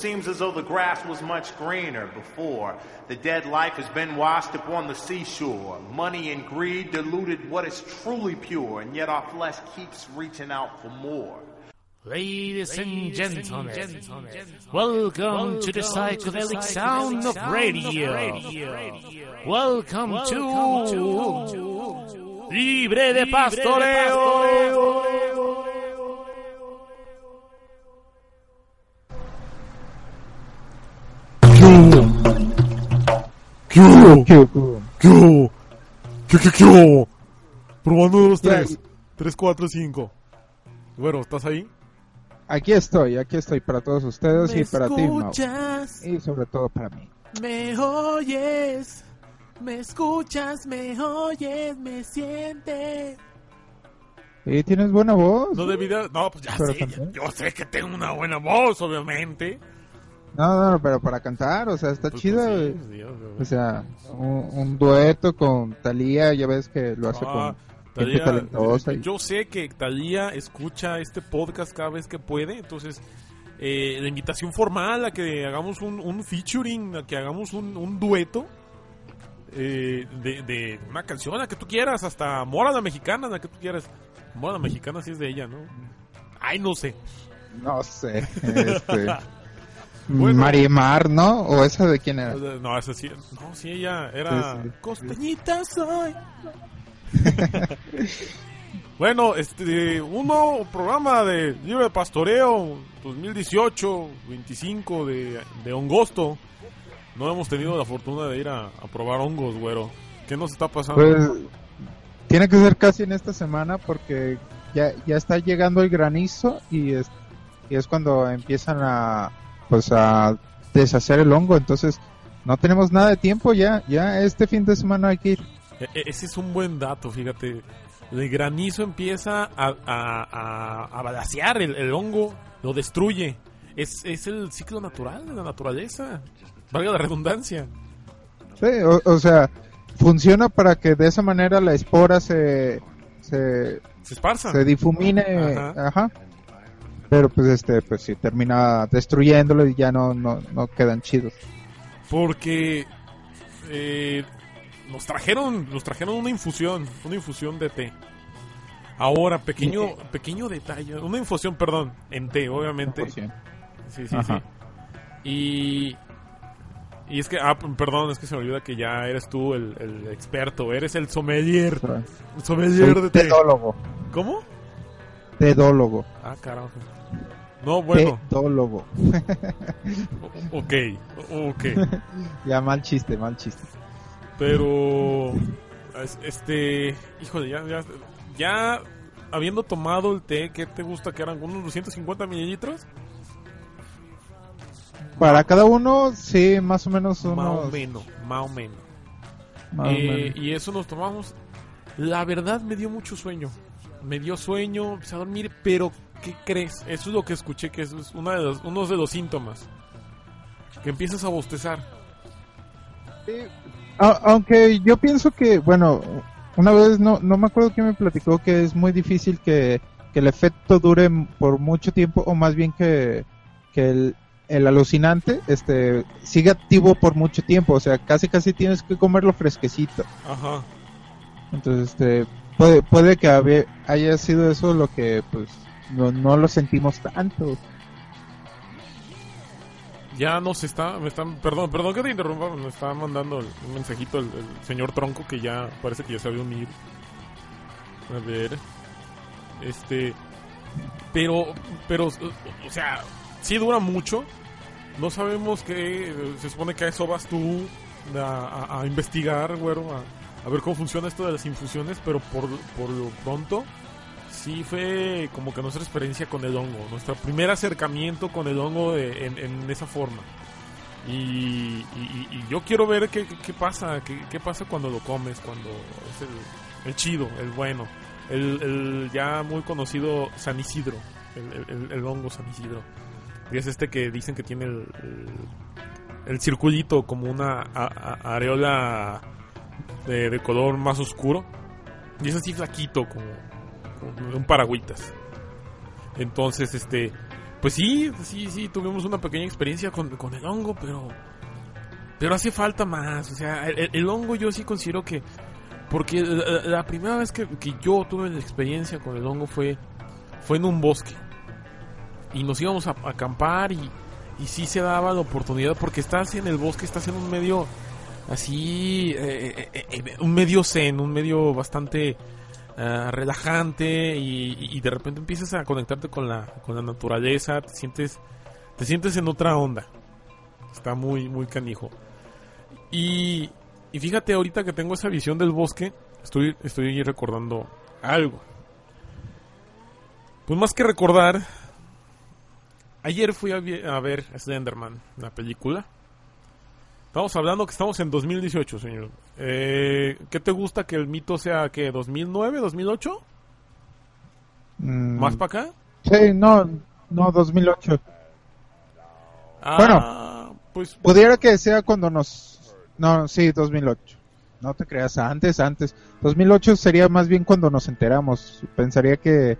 seems as though the grass was much greener before. The dead life has been washed upon the seashore. Money and greed diluted what is truly pure, and yet our flesh keeps reaching out for more. Ladies and gentlemen, welcome to the psychedelic sound of radio. Welcome to Libre de Pastoreo. ¿Qué hubo? ¿Qué hubo? ¿Qué hubo? ¿Qué, qué, qué hubo? Probando Ya, tres. Tres, cuatro, cinco. Bueno, ¿estás ahí? Aquí estoy, aquí estoy para todos ustedes ¿Me y para ti, Mau. escuchas? Y sobre todo para mí. Me oyes, me escuchas, me oyes, me sientes. Y tienes buena voz. No debí de... No, pues ya Pero sé. cantar. Yo sé que tengo una buena voz, obviamente. No, no, no, pero para cantar, o sea, está Pues, chido. pues, pues, Dios, O sea, un, un dueto con Talía, ya ves que lo hace Ah, con gente Thalía, talentosa. y- Yo sé que Talía escucha este podcast cada vez que puede, entonces eh, la invitación formal a que hagamos un, un featuring, a que hagamos un, un dueto eh, de, de una canción, la que tú quieras, hasta Mora la Mexicana, la que tú quieras. Mora la Mexicana sí es de ella, ¿no? Ay, no sé. No sé. Este, Bueno. Marimar, ¿no? ¿O esa de quién era? No, esa sí, no, sí, ella era Sí, sí. costeñita soy. bueno, este, un nuevo programa de Libre de Pastoreo 2018, 25 de, de Hongosto. No hemos tenido la fortuna de ir a, a probar hongos, güero. ¿Qué nos está pasando? Pues tiene que ser casi en esta semana porque ya, ya está llegando el granizo y es, y es cuando empiezan a pues a deshacer el hongo, entonces no tenemos nada de tiempo ya, ya este fin de semana hay que ir. E- e- ese es un buen dato, fíjate. El granizo empieza a, a, a, a el, el hongo, lo destruye. Es, es el ciclo natural de la naturaleza. Valga la redundancia. Sí, o, o sea, funciona para que de esa manera la espora se se, Se esparza. se difumine, Ajá. ajá. Pero pues este, pues sí, termina destruyéndolo y ya no, no, no quedan chidos. Porque eh, nos trajeron nos trajeron una infusión, una infusión de té. Ahora, pequeño pequeño detalle, una infusión, perdón, en té, obviamente. 100%. Sí, sí, Ajá. sí. Y y es que ah, perdón, es que se me olvida que ya eres tú el, el experto, eres el sommelier, el sommelier de Soy té. tedólogo. ¿Cómo? Tedólogo. Ah, carajo. No, bueno, ok, ok. Ya mal chiste, mal chiste. Pero, es- este, híjole, ya, ya, ya habiendo tomado el té, ¿qué te gusta que eran? ¿Unos 250 mililitros? Para cada uno, sí, más o menos unos... Más o menos, más o menos. más o Eh, menos. y eso nos tomamos. La verdad me dio mucho sueño. Me dio sueño, empecé a dormir, pero ¿qué crees? Eso es lo que escuché, que es una de los, uno de los síntomas. Que empiezas a bostezar. A- aunque yo pienso que, bueno, una vez no, no me acuerdo quién me platicó que es muy difícil que, que el efecto dure por mucho tiempo, o más bien que, que el, el alucinante este siga activo por mucho tiempo, o sea, casi casi tienes que comerlo fresquecito. Ajá. Entonces, este, puede, puede que haya sido eso lo que, pues, no, no lo sentimos tanto. Ya nos está, me están, perdón, perdón que te interrumpa, me está mandando un mensajito el, señor Tronco que ya parece que ya se había unido. A ver, este, pero, pero, o sea, sí dura mucho. No sabemos que, se supone que a eso vas tú a, a- a investigar, güero, a, a ver cómo funciona esto de las infusiones, pero por, por lo pronto sí fue como que nuestra experiencia con el hongo, nuestro primer acercamiento con el hongo de- en, en esa forma. Y, y- y yo quiero ver qué, qué- pasa, qué, qué pasa cuando lo comes, cuando es el, el chido, el bueno, el, el ya muy conocido San Isidro, el, el- hongo San Isidro. Y es este que dicen que tiene el, el, circulito como una a- a- areola de, de color más oscuro. Y es así flaquito, como un paragüitas. Entonces, este, Pues sí, sí, sí, tuvimos una pequeña experiencia con, el hongo, pero pero hace falta más. O sea, el, hongo yo sí considero que porque la, primera vez que, que yo tuve la experiencia con el hongo fue fue en un bosque y nos íbamos a, a acampar y y sí se daba la oportunidad porque estás en el bosque, estás en un medio así, eh, eh, eh, un medio zen, un medio bastante ah, relajante y, y de repente empiezas a conectarte con la, con la naturaleza, te sientes, te sientes en otra onda. Está muy, muy canijo. Y, y fíjate ahorita que tengo esa visión del bosque, estoy, estoy recordando algo. Pues más que recordar, Ayer fui a, a ver Slenderman, la película. Estamos hablando que estamos en 2018, señor. Eh, ¿Qué te gusta que el mito sea que 2009, 2008? Mm, ¿Más para acá? Sí, no, no, 2008. Ah, pues Pudiera que sea cuando nos... No, sí, 2008. No te creas, antes, antes. 2008 sería más bien cuando nos enteramos. Pensaría que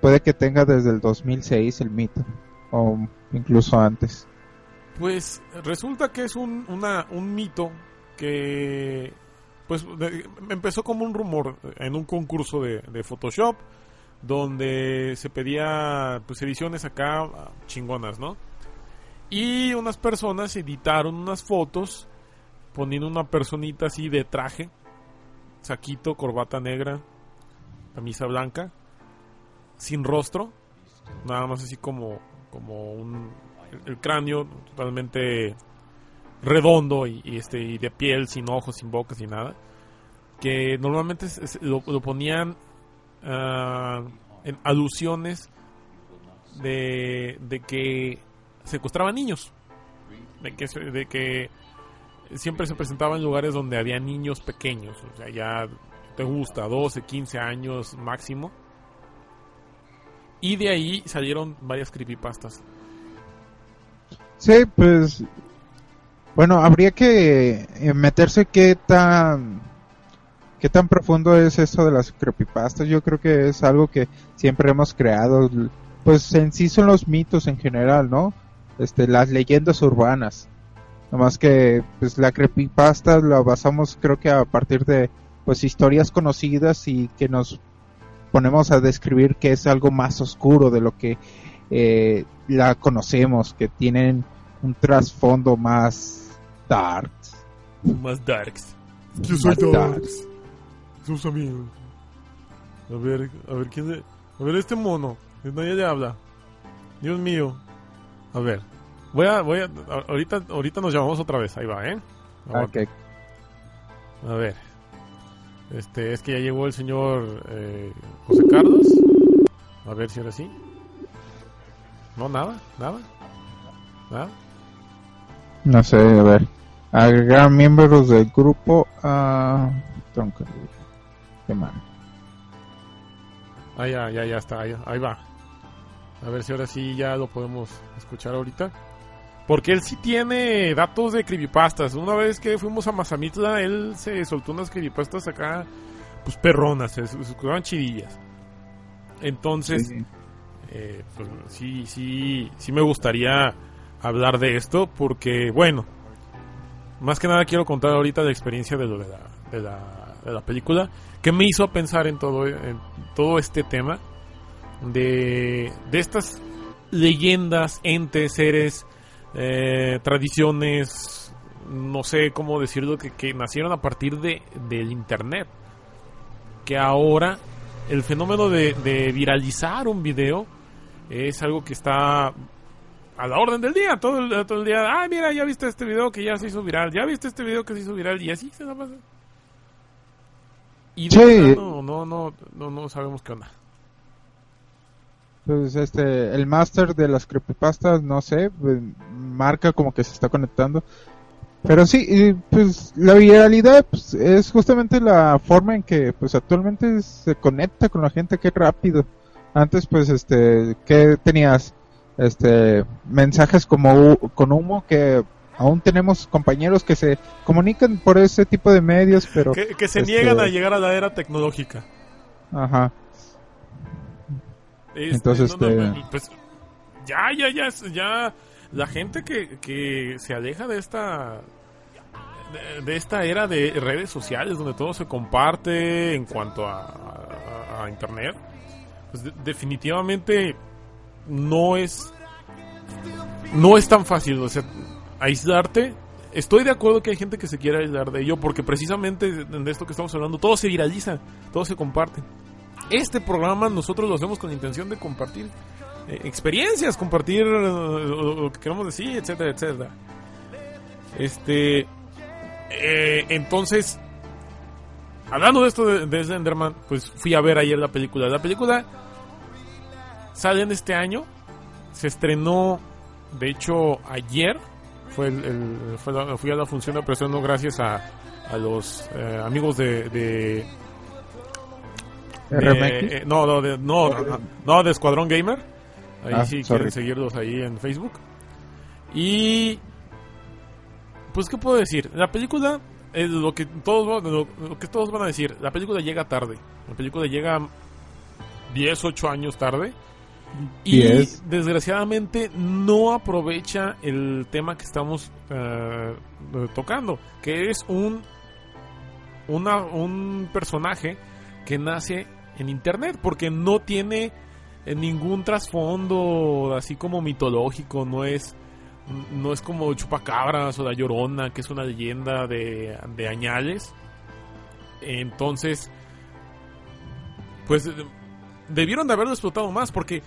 puede que tenga desde el 2006 el mito. O incluso antes. Pues resulta que es un, un mito que pues empezó como un rumor en un concurso de, Photoshop donde se pedía pues ediciones acá chingonas, ¿no? Y unas personas editaron unas fotos poniendo una personita así de traje, saquito, corbata negra, camisa blanca, sin rostro, nada más así como como un el, cráneo totalmente redondo y, este y de piel sin ojos sin boca sin nada que normalmente lo, ponían ah, en alusiones de, de que secuestraban niños de que de que siempre se presentaba en lugares donde había niños pequeños o sea ya te gusta 12 15 años máximo. Y de ahí salieron varias creepypastas Sí, pues... Bueno, habría que eh, meterse qué tan... ¿Qué tan profundo es esto de las creepypastas? Yo creo que es algo que siempre hemos creado. Pues en sí son los mitos en general, ¿no? Este, las leyendas urbanas. Nomás que pues la creepypasta la basamos creo que a partir de pues historias conocidas y que nos ponemos a describir que es algo más oscuro de lo que eh, la conocemos, que tienen un trasfondo más dark. más darks. Yo soy Más darks. sus amigos. A ver a ver quién le- a ver este mono. Que nadie le habla. Dios mío. A ver. Voy a voy a ahorita ahorita nos llamamos otra vez. Ahí va eh Aguanta. Ok. a ver. Este es que ya llegó el señor eh, José Carlos. A ver si ahora sí no nada nada nada No sé, a ver. Agregar miembros del grupo a tronco. Qué mal. Ah, ya, ya, ya está, ahí, ahí va. A ver si ahora sí ya lo podemos escuchar ahorita. Porque él sí tiene datos de creepypastas. Una vez que fuimos a Mazamitla, él se soltó unas creepypastas acá, pues perronas, se, escuchaban chidillas. Entonces, Sí. Eh, pues, sí, sí, sí me gustaría hablar de esto porque, bueno, más que nada quiero contar ahorita la experiencia de lo de la, de la, película que me hizo pensar en todo, en todo este tema de, de estas leyendas, entes, seres, eh, tradiciones, no sé cómo decirlo, que, que nacieron a partir de, del Internet. Que ahora el fenómeno de, de viralizar un video es algo que está a la orden del día, todo el, todo el día, ah, mira, ya viste este video que ya se hizo viral, ya viste este video que se hizo viral, y así se la pasa. Y Sí. no, no, no, no, no sabemos qué onda. Pues este, el máster de las creepypastas, no sé, pues, marca como que se está conectando. Pero sí, pues la viralidad pues, es justamente la forma en que pues actualmente se conecta con la gente, qué rápido. Antes pues este, ¿qué tenías? Este, mensajes como con humo que aún tenemos compañeros que se comunican por ese tipo de medios, pero Que, que se este- niegan a llegar a la era tecnológica. ajá. Este, Entonces, no, no, este- pues, ya, ya, ya, ya, la gente que, que se aleja de esta, de, de esta era de redes sociales donde todo se comparte en cuanto a, a- a internet, pues de- definitivamente no es, no es tan fácil, o sea, aislarte. Estoy de acuerdo que hay gente que se quiere aislar de ello porque precisamente de esto que estamos hablando, todo se viraliza, todo se comparte. Este programa nosotros lo hacemos con la intención de compartir eh, experiencias, compartir eh, lo, lo que queremos decir, etcétera, etcétera. Este, eh, entonces, hablando de esto de, de Slenderman, pues fui a ver ayer la película. La película sale en este año, se estrenó, de hecho, ayer. Fue el, el- fue la- fui a la función de preestreno gracias a, a los eh, amigos de, de eh, no, no, de, no, no, no, de Escuadrón Gamer. Ahí Ah, sí sorry. quieren seguirlos ahí en Facebook. Y. Pues, ¿qué puedo decir? La película. Es lo que todos van- lo, lo que todos van a decir. La película llega tarde. La película llega 10, 8 años tarde. Y desgraciadamente no aprovecha el tema que estamos eh, tocando, que es un una, un personaje que nace en internet, porque no tiene eh, ningún trasfondo así como mitológico, no es no es como Chupacabras o La Llorona, que es una leyenda de, de añales. Entonces, pues debieron de haberlo explotado más, porque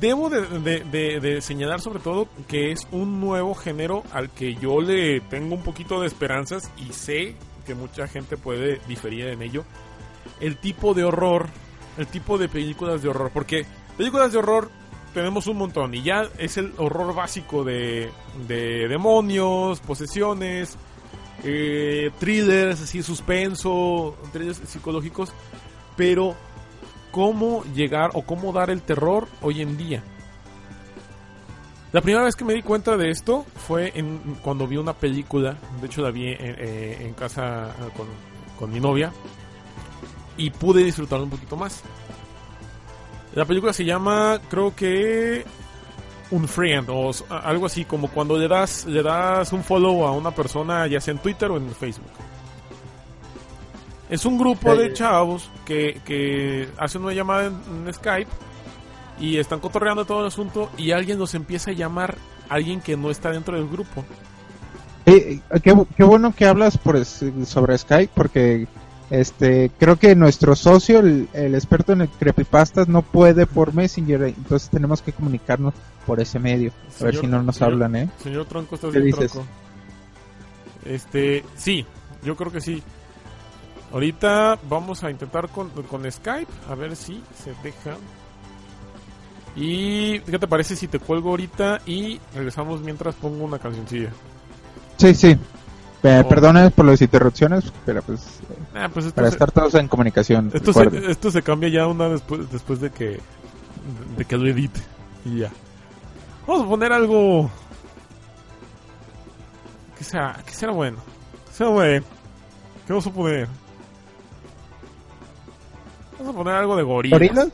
debo de, de- de- de señalar sobre todo que es un nuevo género al que yo le tengo un poquito de esperanzas y sé que mucha gente puede diferir en ello. El tipo de horror, el tipo de películas de horror, porque películas de horror tenemos un montón y ya es el horror básico de, de demonios, posesiones, eh, thrillers, así suspenso, thrillers psicológicos, pero cómo llegar o cómo dar el terror hoy en día. La primera vez que me di cuenta de esto fue en, cuando vi una película, de hecho la vi en, eh, casa eh, con, con mi novia y pude disfrutarlo un poquito más. La película se llama, creo que un friend o algo así como cuando le das le das un follow a una persona ya sea en Twitter o en Facebook. Es un grupo de chavos que, que hacen una llamada en, en Skype y están cotorreando todo el asunto y alguien los empieza a llamar alguien que no está dentro del grupo. Eh, eh, qué, bu- qué bueno que hablas por sobre Skype porque este creo que nuestro socio, el, el experto en el creepypastas, no puede por Messenger, entonces tenemos que comunicarnos por ese medio. A ver si no nos señor- hablan, ¿eh? Señor Tronco, ¿estás ¿Qué bien, dices? Tronco? Este, sí, yo creo que sí. Ahorita vamos a intentar con, con Skype, a ver si se deja. Y, ¿qué te parece si te cuelgo ahorita y regresamos mientras pongo una cancioncilla? Sí, sí. Eh, Oh. Por las interrupciones, pero pues Ah, pues esto para se- estar todos en comunicación. Esto recuerden. se, esto se cambia ya una después, después de que de que lo edite. Y ya. Vamos a poner algo que sea, que sea bueno. Que sea bueno. ¿Qué vamos a poner? Vamos a poner algo de gorilas. ¿Gorilas?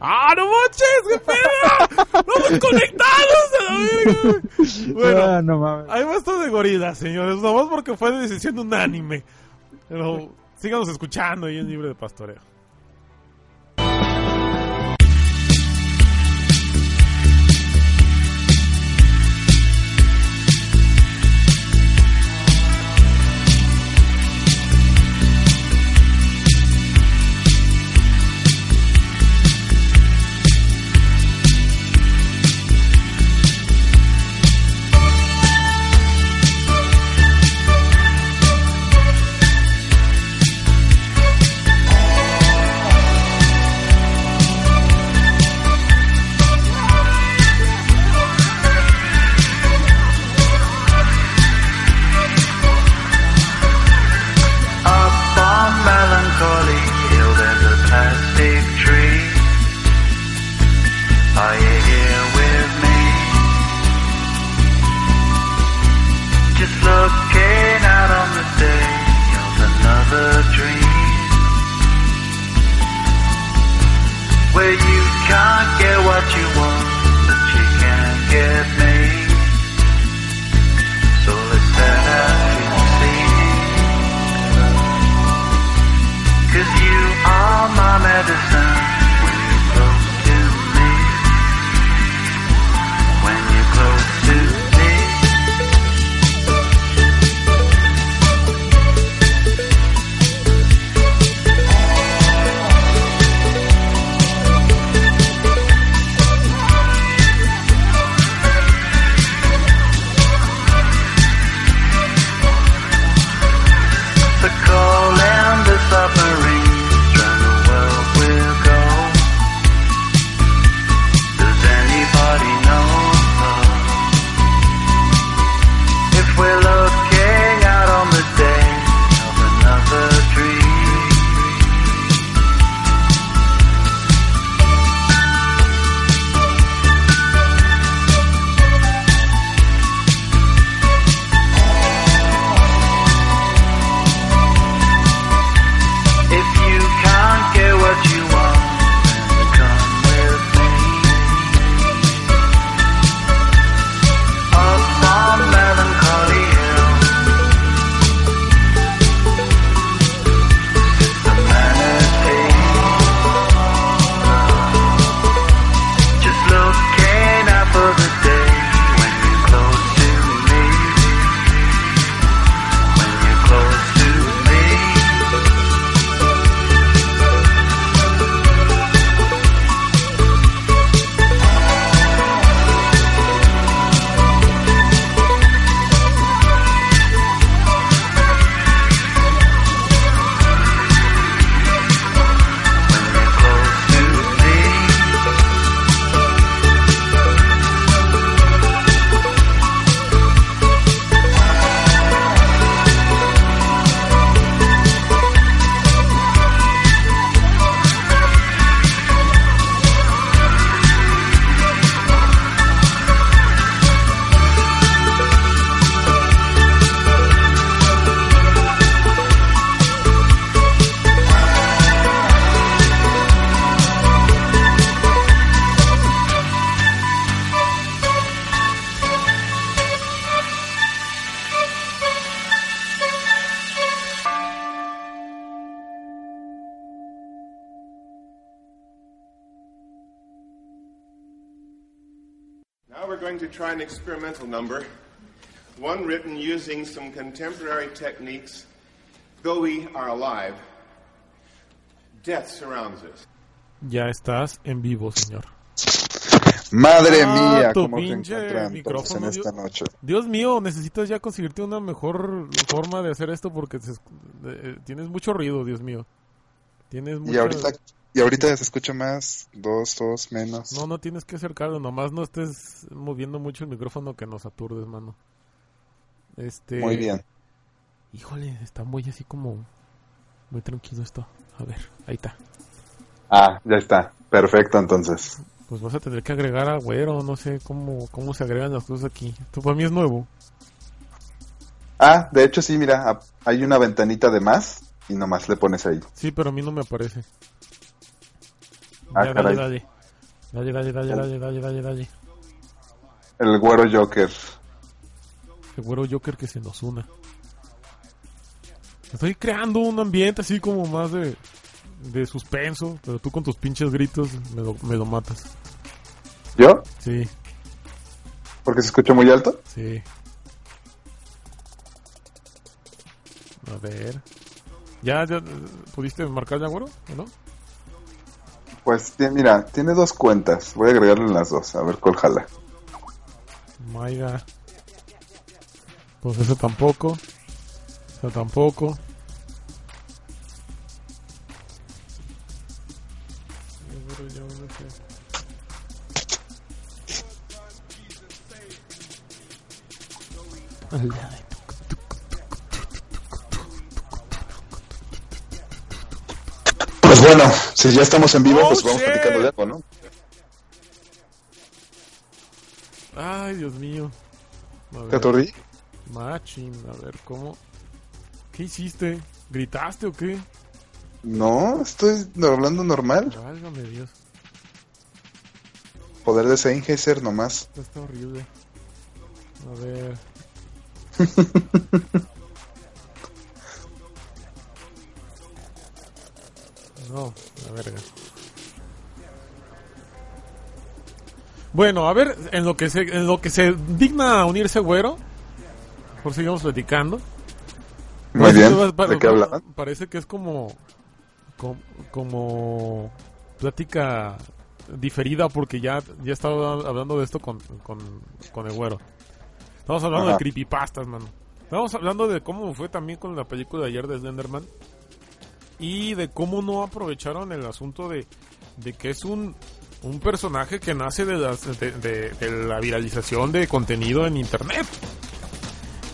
¡Ah, no manches! ¡Qué pedo! ¡Vamos conectados a la verga! Bueno, Ah, no mames. hay bastante de gorilas, señores. Nomás porque fue decisión unánime. Pero síganos escuchando y es libre de pastoreo. We're going to try an experimental number, one written using some contemporary techniques. Though we are alive, death surrounds us. Ya estás en vivo, señor. Madre Ah, mía, tu cómo encuentran todos en micrófono, esta Dios. noche. Dios mío, necesitas ya conseguirte una mejor forma de hacer esto porque se eh, tienes mucho ruido, Dios mío. Tienes mucho... Y ahorita, y ahorita se escucha más, dos, dos, menos. No, no tienes que acercarlo, nomás no estés moviendo mucho el micrófono que nos aturdes, mano. Este... Muy bien. Híjole, está muy así como... Muy tranquilo esto. A ver, ahí está. Ah, ya está. Perfecto, entonces. Pues vas a tener que agregar a güero, no sé cómo, cómo se agregan las cosas aquí. Esto para mí es nuevo. Ah, de hecho sí, mira, hay una ventanita de más y nomás le pones ahí. Sí, pero a mí no me aparece. Ah, caray. dale, dale. Dale, dale, dale, dale, dale, dale, dale. El güero Joker. El güero Joker que se nos una. Estoy creando un ambiente así como más de, de suspenso, pero tú con tus pinches gritos me lo, me lo matas. ¿Yo? Sí, Porque se escucha muy alto. sí. A ver. ¿Ya, ya pudiste marcar ya, güero? ¿O no? Pues mira, tiene dos cuentas. Voy a agregarle en las dos, a ver cuál jala. Maiga. Pues eso tampoco. Eso tampoco. Pues bueno, si ya estamos en vivo, Oh, pues vamos shit. platicando de algo, ¿no? Ay, Dios mío. A ¿Te aturdí? Machín, a ver, ¿cómo? ¿Qué hiciste? ¿Gritaste o qué? No, estoy hablando normal. Válgame Dios, Poder de Sennheiser nomás. esto está horrible. A ver. No, la verga. Bueno, a ver, en lo que se, en lo que se digna a unirse güero, por sigamos platicando. Muy Pues, bien. pa- ¿De qué hablaban? Parece que es como, como, como plática diferida porque ya, ya estaba hablando de esto con, con, con el güero. Estamos hablando Ajá. de creepypastas, mano. Estamos hablando de cómo fue también con la película de ayer de Slenderman. Y de cómo no aprovecharon el asunto de, de que es un, un personaje que nace de, las- de, la viralización de contenido en internet.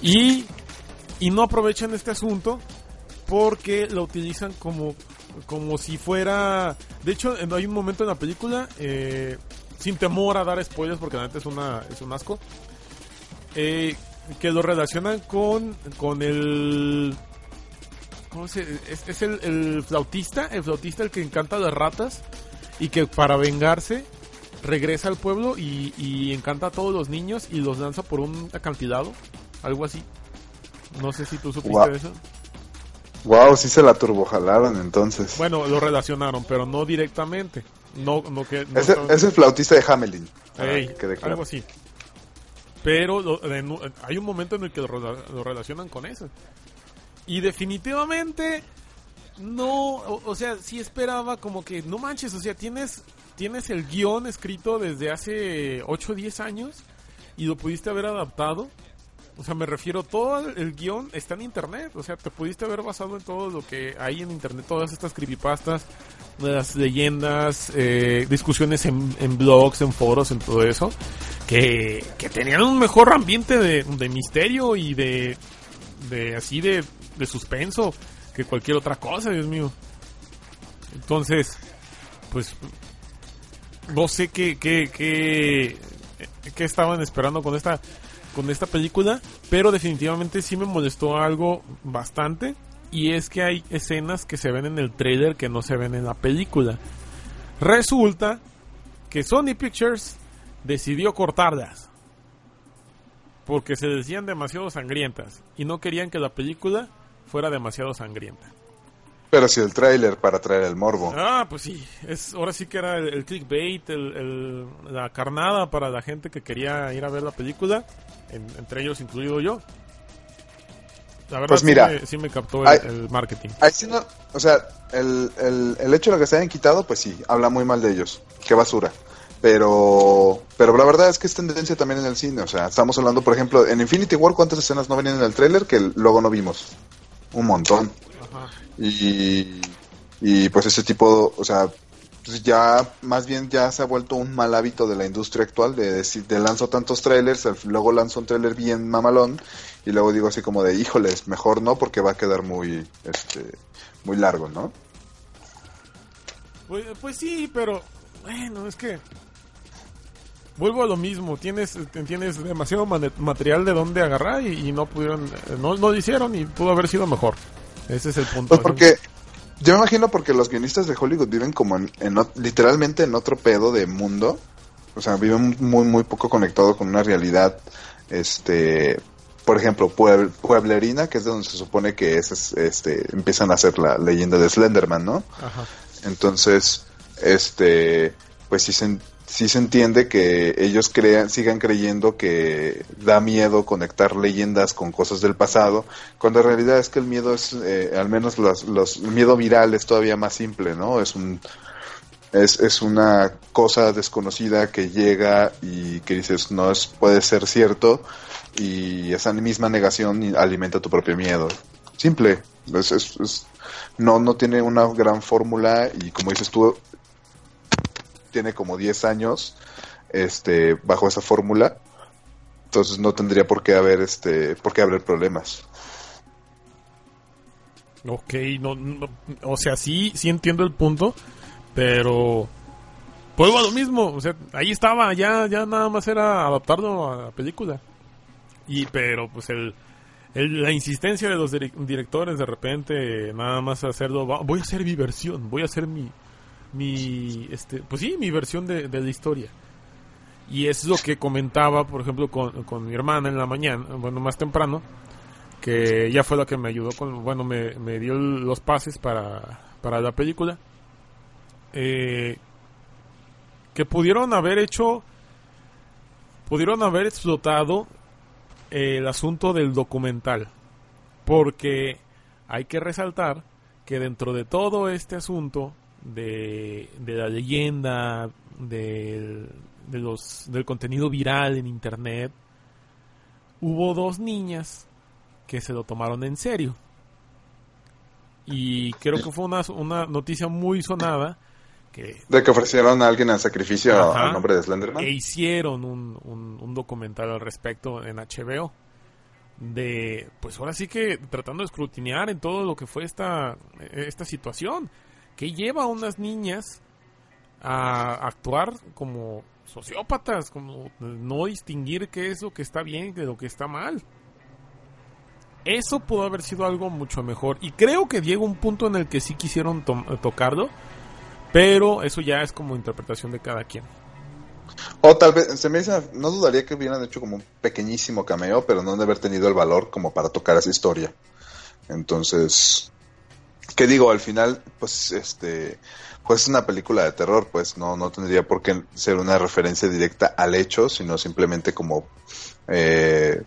Y, y no aprovechan este asunto porque lo utilizan como, como si fuera... De hecho, hay un momento en la película, eh, sin temor a dar spoilers porque la neta es, una, es un asco, eh, que lo relacionan con, con el... ¿Cómo se Es, es el, el flautista, el flautista el que encanta las ratas y que para vengarse regresa al pueblo y, y encanta a todos los niños y los lanza por un acantilado, algo así. No sé si tú supiste eso. Wow, sí se la turbojalaron entonces. Bueno, lo relacionaron, pero no directamente. No, no que. no es, el, estaba- es el flautista de Hamelin. para Ey, que quede claro. algo así. Pero lo- hay un momento en el que lo relacionan con eso. Y definitivamente no, o, sea, sí esperaba como que, no manches, o sea, tienes, tienes el guion escrito desde hace 8 o 10 años y lo pudiste haber adaptado. O sea, me refiero, todo el, el guion está en internet. O sea, te pudiste haber basado en todo lo que hay en internet, todas estas creepypastas, las leyendas, eh, discusiones en, en blogs, en foros, en todo eso, que, que tenían un mejor ambiente de, de misterio y de, de así de, de suspenso que cualquier otra cosa, Dios mío. Entonces, pues, no sé qué, qué, qué, qué estaban esperando con esta, con esta película, pero definitivamente sí me molestó algo bastante. Y es que hay escenas que se ven en el trailer que no se ven en la película. Resulta que Sony Pictures decidió cortarlas. Porque se decían demasiado sangrientas. Y no querían que la película fuera demasiado sangrienta. Pero si el tráiler para traer el morbo. Ah, pues sí, es, ahora sí que era el, el clickbait, el, el- la carnada para la gente que quería ir a ver la película, en- entre ellos incluido yo. La verdad Pues sí mira, me- sí, me, captó el, hay- el marketing. No, o sea, el, el, el hecho de que se hayan quitado, pues sí, habla muy mal de ellos. Qué basura. Pero, pero la verdad es que es tendencia también en el cine. O sea, estamos hablando, por ejemplo, en Infinity War, ¿cuántas escenas no venían en el tráiler que luego no vimos? Un montón. Ajá. Y, y pues ese tipo, o sea, pues ya más bien ya se ha vuelto un mal hábito de la industria actual de decir, de lanzo tantos trailers, luego lanzo un trailer bien mamalón y luego digo así como de, híjoles, mejor no porque va a quedar muy, este, muy largo, ¿no? Pues, pues sí, pero bueno, es que vuelvo a lo mismo. Tienes tienes demasiado material de donde agarrar y, y no pudieron, no, no lo hicieron y pudo haber sido mejor. Ese es el punto. Pues porque yo me imagino porque los guionistas de Hollywood viven como en, literalmente en otro pedo de mundo. O sea, viven muy, muy poco conectado con una realidad, este, por ejemplo, Pueb- Pueblerina, que es de donde se supone que es, es- este, empiezan a hacer la leyenda de Slenderman, ¿no? Ajá. Entonces, este, pues sí se, sí se entiende que ellos crean, sigan creyendo que da miedo conectar leyendas con cosas del pasado, cuando en realidad es que el miedo es, eh, al menos los, el miedo viral es todavía más simple, ¿no? Es un, es, es una cosa desconocida que llega y que dices no es, puede ser cierto y esa misma negación alimenta tu propio miedo. Simple, es, es- es- no, no tiene una gran fórmula y como dices tú, tiene como 10 años este, bajo esa fórmula, entonces no tendría por qué haber, este, por qué haber problemas. Ok, no, no- o sea, sí, sí entiendo el punto, pero vuelvo a lo mismo, o sea, ahí estaba, ya, ya nada más era adaptarlo a la película. Y, pero, pues, el, el- la insistencia de los direc- directores de repente, nada más hacerlo, "Va- voy a hacer mi versión, voy a hacer mi, mi, este, pues sí, mi versión de, de la historia. Y es lo que comentaba, por ejemplo, con, con mi hermana en la mañana, bueno, más temprano, que ella fue la que me ayudó con, bueno, me, me dio los pases para, para la película. Eh, que pudieron haber hecho, pudieron haber explotado el asunto del documental. Porque hay que resaltar que dentro de todo este asunto de, de la leyenda, del, de los, del contenido viral en internet, hubo dos niñas que se lo tomaron en serio. Y creo que fue una, una noticia muy sonada que De que ofrecieron a alguien al sacrificio Ajá. al nombre de Slenderman. e hicieron un, un, un documental al respecto en HBO. De, pues ahora sí que tratando de escrutinear en todo lo que fue esta, esta situación. Que lleva a unas niñas a actuar como sociópatas, como no distinguir qué es lo que está bien de lo que está mal. Eso pudo haber sido algo mucho mejor. Y creo que llega un punto en el que sí quisieron to- tocarlo. Pero eso ya es como interpretación de cada quien. O tal vez, se me dice, no dudaría que hubieran hecho como un pequeñísimo cameo, pero no de haber tenido el valor como para tocar esa historia. Entonces, ¿qué digo? Al final, pues, este, pues es una película de terror, pues no, no tendría por qué ser una referencia directa al hecho, sino simplemente como eh,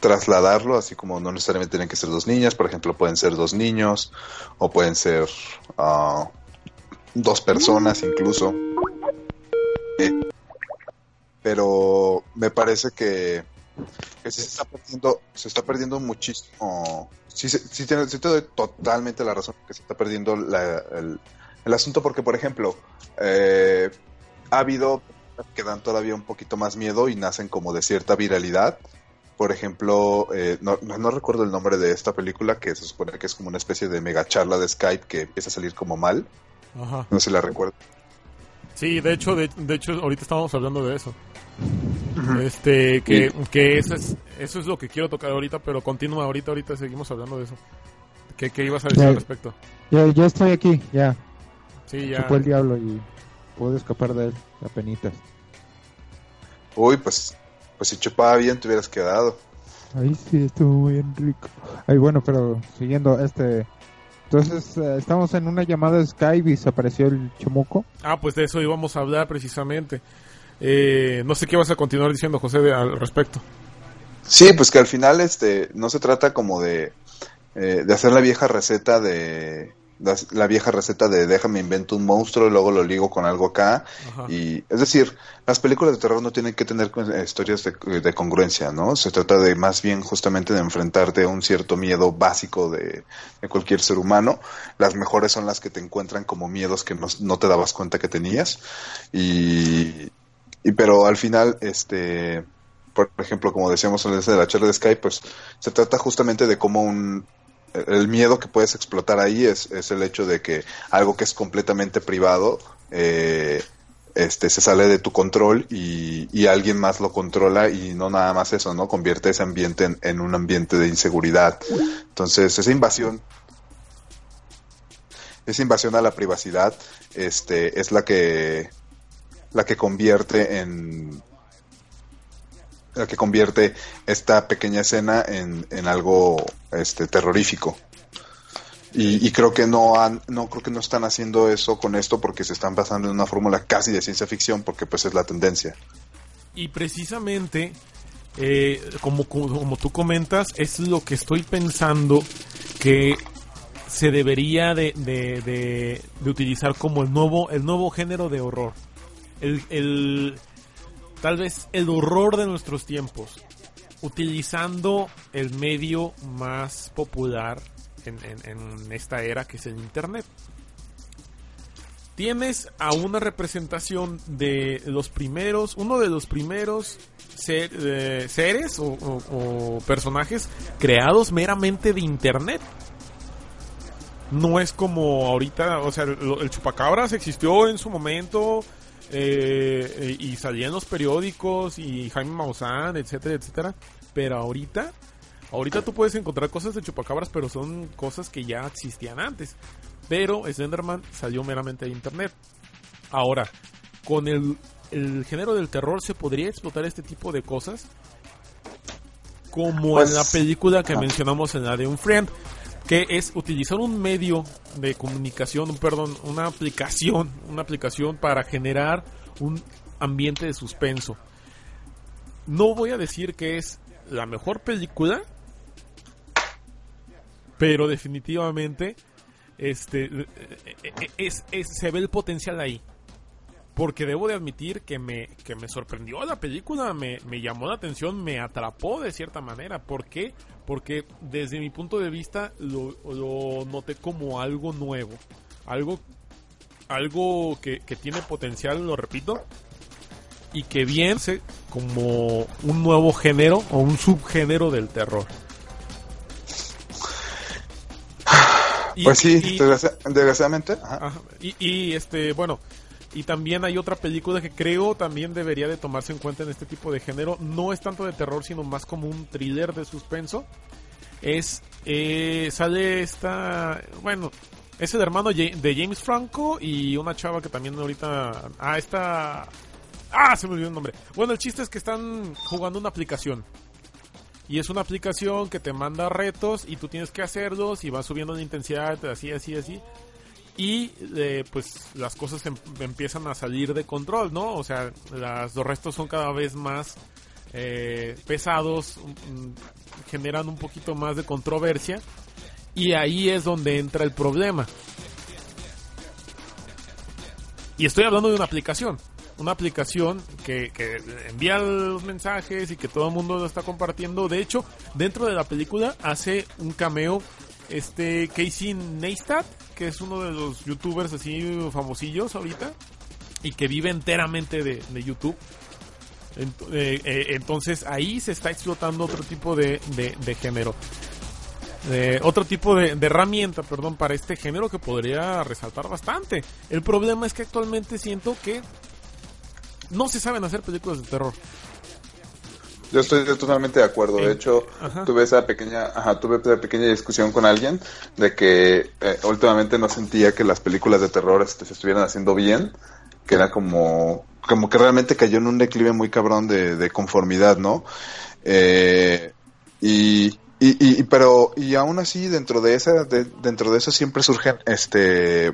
trasladarlo, así como no necesariamente tienen que ser dos niñas, por ejemplo, pueden ser dos niños, o pueden ser ah, dos personas incluso. Eh, pero me parece que, que sí se está perdiendo, se está perdiendo muchísimo. Sí, se- sí, te, sí te doy totalmente la razón que se está perdiendo la- el, el asunto porque, por ejemplo, eh, ha habido que dan todavía un poquito más miedo y nacen como de cierta viralidad. Por ejemplo, eh, no, no, recuerdo el nombre de esta película que se supone que es como una especie de mega charla de Skype que empieza a salir como mal. Ajá. No si la recuerdo. Sí, de hecho, de, de hecho, ahorita estábamos hablando de eso. Este, que, que eso es, eso es lo que quiero tocar ahorita, pero continúa ahorita, ahorita seguimos hablando de eso. ¿Qué, qué ibas a decir Ya. al respecto? Ya, ya estoy aquí, ya. Sí, ya. Fue el diablo y puedo escapar de él, a penitas. Uy, pues, pues si chupaba bien te hubieras quedado. Ahí sí estuvo bien rico. Ay, bueno, pero siguiendo este Entonces eh, estamos en una llamada de Skype y se apareció el chamuco. Ah, pues de eso íbamos a hablar precisamente. Eh, no sé qué vas a continuar diciendo, José, de- al respecto. Sí, pues que al final este no se trata como de, eh, de hacer la vieja receta de la, vieja receta de déjame invento un monstruo y luego lo ligo con algo acá Ajá. y es decir las películas de terror no tienen que tener eh, historias de, de congruencia no se trata de más bien justamente de enfrentarte a un cierto miedo básico de, de cualquier ser humano las mejores son las que te encuentran como miedos que no, no te dabas cuenta que tenías y, y pero al final este por ejemplo, como decíamos en de la charla de Skype, pues se trata justamente de cómo un el miedo que puedes explotar ahí es, es el hecho de que algo que es completamente privado eh, este se sale de tu control y, y alguien más lo controla y no nada más eso, ¿no? Convierte ese ambiente en, en un ambiente de inseguridad. Entonces, esa invasión esa invasión a la privacidad este es la que la que convierte en la que convierte esta pequeña escena en, en algo este terrorífico y, creo que no han no creo que no están haciendo eso con esto porque se están basando en una fórmula casi de ciencia ficción porque pues es la tendencia Y precisamente, eh, como, como, tú comentas, es lo que estoy pensando que se debería de, de, de- de utilizar como el nuevo, el nuevo género de horror. El, el- tal vez el horror de nuestros tiempos. Utilizando el medio más popular en, en- esta era que es el Internet tienes a una representación de los primeros, uno de los primeros eh, seres o, personajes creados meramente de internet. No es como ahorita, o sea, el chupacabras existió en su momento eh, y salía en los periódicos y Jaime Maussan, etcétera, etcétera. Pero ahorita, ahorita tú puedes encontrar cosas de chupacabras, pero son cosas que ya existían antes. Pero Slenderman salió meramente de internet. Ahora, con el, el género del terror se podría explotar este tipo de cosas. Como Pues, en la película que mencionamos en la de un friend. Que es utilizar un medio de comunicación, un- perdón, una aplicación, una aplicación para generar un ambiente de suspenso. No voy a decir que es la mejor película, pero definitivamente este eh, eh, es, es- se ve el potencial ahí porque debo de admitir que me, que me sorprendió la película, me, me llamó la atención, me atrapó de cierta manera. ¿Por qué? Porque desde mi punto de vista lo, lo noté como algo nuevo, algo, algo que, que tiene potencial, lo repito, y que bien se como un nuevo género o un subgénero del terror. Y- pues sí y- desgraciadamente ajá. Ajá. Y, y, este, bueno, y también hay otra película que creo también debería de tomarse en cuenta en este tipo de género. No es tanto de terror, sino más como un thriller de suspenso. Es, eh, sale esta, bueno, es el hermano de James Franco y una chava que también ahorita, ah, esta, ah, se me olvidó el nombre. Bueno, el chiste es que están jugando una aplicación. Y es una aplicación que te manda retos y tú tienes que hacerlos y va subiendo la intensidad, así, así, así. Y eh, pues las cosas em- empiezan a salir de control, ¿no? O sea, las, los restos son cada vez más eh, pesados, generan un poquito más de controversia. Y ahí es donde entra el problema. Y estoy hablando de una aplicación. Una aplicación que, que envía los mensajes y que todo el mundo lo está compartiendo. De hecho, dentro de la película hace un cameo este Casey Neistat, que es uno de los youtubers así famosillos ahorita y que vive enteramente de, de YouTube. Eh, eh, entonces ahí se está explotando otro tipo de, de- género. Otro tipo de, de herramienta, perdón, para este género que podría resaltar bastante. El problema es que actualmente siento que no se saben hacer películas de terror. Yo estoy totalmente de acuerdo. De hecho, Ajá. tuve esa pequeña, ajá, tuve esa pequeña discusión con alguien de que eh, últimamente no sentía que las películas de terror este, se estuvieran haciendo bien, que era como, como que realmente cayó en un declive muy cabrón de, de conformidad, ¿no? Eh, y, y, y, pero y aún así dentro de esa de- dentro de eso siempre surgen este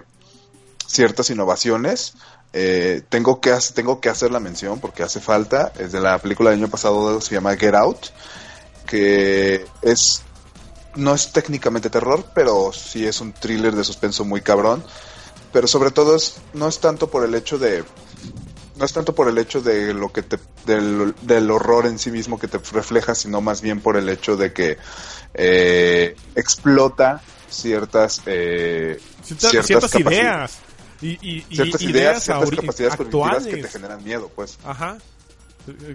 ciertas innovaciones Eh, tengo que hac- tengo que hacer la mención porque hace falta es de la película del año pasado se llama Get Out que es no es técnicamente terror pero sí es un thriller de suspenso muy cabrón pero sobre todo es no es tanto por el hecho de no es tanto por el hecho de lo que te del, del horror en sí mismo que te refleja sino más bien por el hecho de que eh, explota ciertas eh, Ciertas, ciertas ideas. Y, y- y ciertas ideas, ciertas capacidades cognitivas que te generan miedo pues Ajá.